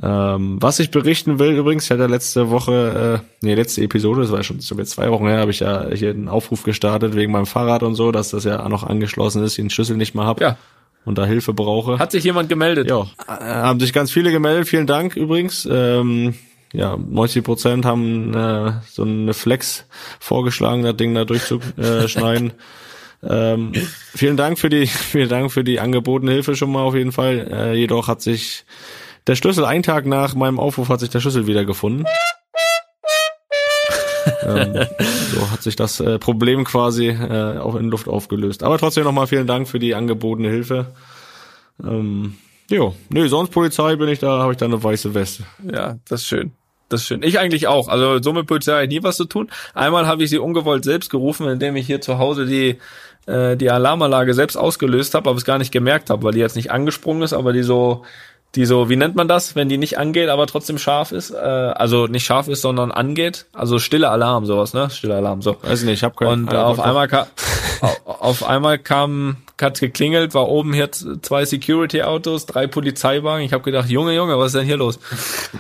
Ähm, was ich berichten will übrigens, ich hatte letzte Woche, äh, nee, letzte Episode, das war schon so jetzt zwei Wochen her, habe ich ja hier einen Aufruf gestartet wegen meinem Fahrrad und so, dass das ja noch angeschlossen ist, ich den Schlüssel nicht mehr hab Ja. und da Hilfe brauche. Hat sich jemand gemeldet? Ja, äh, haben sich ganz viele gemeldet. Vielen Dank übrigens. Ähm, ja, 90 Prozent haben äh, so eine Flex vorgeschlagen, das Ding da durchzuschneiden. ähm, vielen Dank für die, vielen Dank für die angebotene Hilfe schon mal auf jeden Fall. Äh, jedoch hat sich der Schlüssel, einen Tag nach meinem Aufruf hat sich der Schlüssel wieder gefunden. ähm, so hat sich das äh, Problem quasi äh, auch in Luft aufgelöst. Aber trotzdem nochmal vielen Dank für die angebotene Hilfe. Ähm, jo, nee, sonst Polizei bin ich da, habe ich da eine weiße Weste. Ja, das ist schön. Das ist schön. Ich eigentlich auch. Also so mit Polizei habe ich nie was zu tun. Einmal habe ich sie ungewollt selbst gerufen, indem ich hier zu Hause die äh, die Alarmanlage selbst ausgelöst habe, aber es gar nicht gemerkt habe, weil die jetzt nicht angesprungen ist, aber die so die so, wie nennt man das, wenn die nicht angeht, aber trotzdem scharf ist? Äh, also nicht scharf ist, sondern angeht. Also stille Alarm, sowas, ne? Stille Alarm, so. Weiß ich nicht, ich habe keinen. Und auf einmal kam, auf einmal kam, hat's geklingelt, war oben hier zwei Security-Autos, drei Polizeiwagen. Ich habe gedacht, Junge, Junge, was ist denn hier los?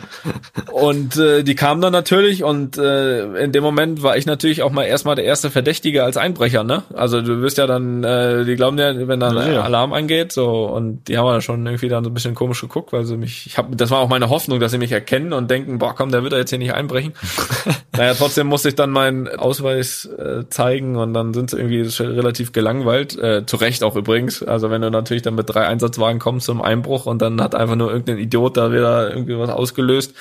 und äh, die kamen dann natürlich und äh, in dem Moment war ich natürlich auch mal erstmal der erste Verdächtige als Einbrecher, ne? Also du wirst ja dann, äh, die glauben ja, wenn dann Ja, ja. Alarm angeht, so und die haben dann schon irgendwie dann so ein bisschen komisch geguckt, weil sie mich, ich habe, das war auch meine Hoffnung, dass sie mich erkennen und denken, boah, komm, der wird ja jetzt hier nicht einbrechen. naja, trotzdem musste ich dann meinen Ausweis äh, zeigen und dann sind sie irgendwie relativ gelangweilt, äh, zu Recht auch übrigens. Also wenn du natürlich dann mit drei Einsatzwagen kommst zum Einbruch und dann hat einfach nur irgendein Idiot da wieder irgendwie was ausgelöst.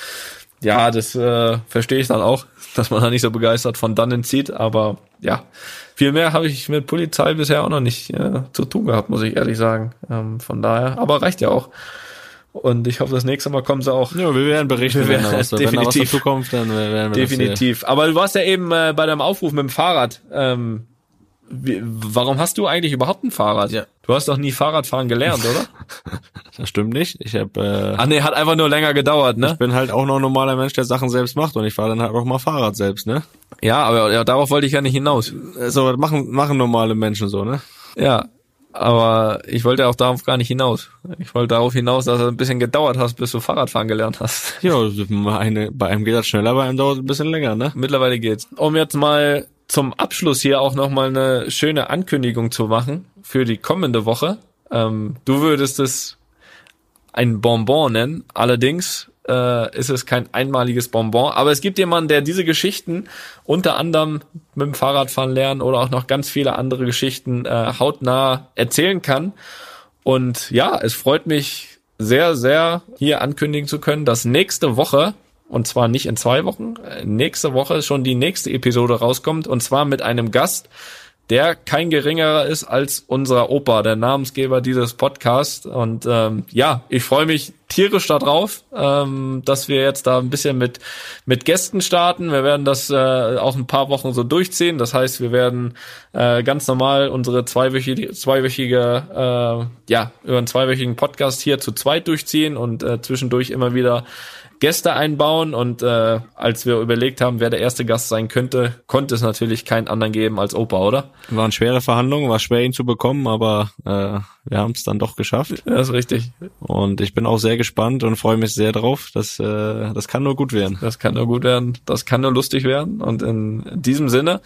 Ja, das äh, verstehe ich dann auch, dass man da nicht so begeistert von dannen zieht, aber ja, viel mehr habe ich mit Polizei bisher auch noch nicht äh, zu tun gehabt, muss ich ehrlich sagen. Ähm, von daher, aber reicht ja auch. Und ich hoffe, das nächste Mal kommen sie auch. Ja, wir werden berichten, Wir wenn werden- da was, wenn da was definitiv. dazu kommt, dann werden wir Definitiv. Aber du warst ja eben äh, bei deinem Aufruf mit dem Fahrrad. Ähm, wie, warum hast du eigentlich überhaupt ein Fahrrad? Ja. Du hast doch nie Fahrradfahren gelernt, oder? Das, stimmt nicht. Ich hab, äh, Ach nee, hat einfach nur länger gedauert, ne? ich bin halt auch noch ein normaler Mensch, der Sachen selbst macht und ich fahre dann halt auch mal Fahrrad selbst, ne? Ja, aber ja, darauf wollte ich ja nicht hinaus. So, machen, machen normale Menschen so, ne? Ja, aber ich wollte auch darauf gar nicht hinaus. Ich wollte darauf hinaus, dass du ein bisschen gedauert hast, bis du Fahrradfahren gelernt hast. Ja, eine, bei einem geht das schneller, bei einem dauert es ein bisschen länger, ne? Mittlerweile geht's. Um jetzt mal zum Abschluss hier auch nochmal eine schöne Ankündigung zu machen für die kommende Woche. Ähm, du würdest es ein Bonbon nennen. Allerdings äh, ist es kein einmaliges Bonbon. Aber es gibt jemanden, der diese Geschichten unter anderem mit dem Fahrradfahren lernen oder auch noch ganz viele andere Geschichten äh, hautnah erzählen kann. Und ja, es freut mich sehr, sehr, hier ankündigen zu können, dass nächste Woche, und zwar nicht in zwei Wochen, äh, nächste Woche schon die nächste Episode rauskommt, und zwar mit einem Gast, der kein geringerer ist als unser Opa, der Namensgeber dieses Podcasts. Und ähm, ja, ich freue mich tierisch darauf, ähm, dass wir jetzt da ein bisschen mit mit Gästen starten. Wir werden das äh, auch ein paar Wochen so durchziehen. Das heißt, wir werden äh, ganz normal unsere zweiwöchige, zweiwöchige äh, ja über einen zweiwöchigen Podcast hier zu zweit durchziehen und äh, zwischendurch immer wieder Gäste einbauen und äh, als wir überlegt haben, wer der erste Gast sein könnte, konnte es natürlich keinen anderen geben als Opa, oder? Waren schwere Verhandlungen, war schwer ihn zu bekommen, aber äh, wir haben es dann doch geschafft. Ja, ist richtig. Und ich bin auch sehr gespannt und freue mich sehr drauf. Das, äh, das kann nur gut werden. Das kann nur gut werden, das kann nur lustig werden. Und in diesem Sinne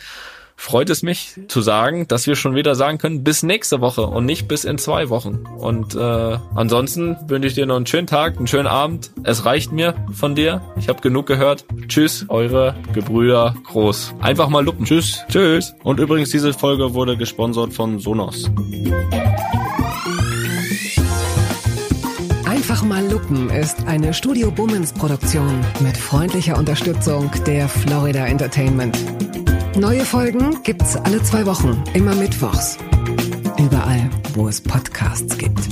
freut es mich zu sagen, dass wir schon wieder sagen können, bis nächste Woche und nicht bis in zwei Wochen. Und äh, ansonsten wünsche ich dir noch einen schönen Tag, einen schönen Abend. Es reicht mir von dir. Ich habe genug gehört. Tschüss, eure Gebrüder Groß. Einfach mal lupen. Tschüss. Tschüss. Und übrigens, diese Folge wurde gesponsert von Sonos. Einfach mal lupen ist eine Studio Bummens Produktion mit freundlicher Unterstützung der Florida Entertainment. Neue Folgen gibt's alle zwei Wochen, immer mittwochs. Überall, wo es Podcasts gibt.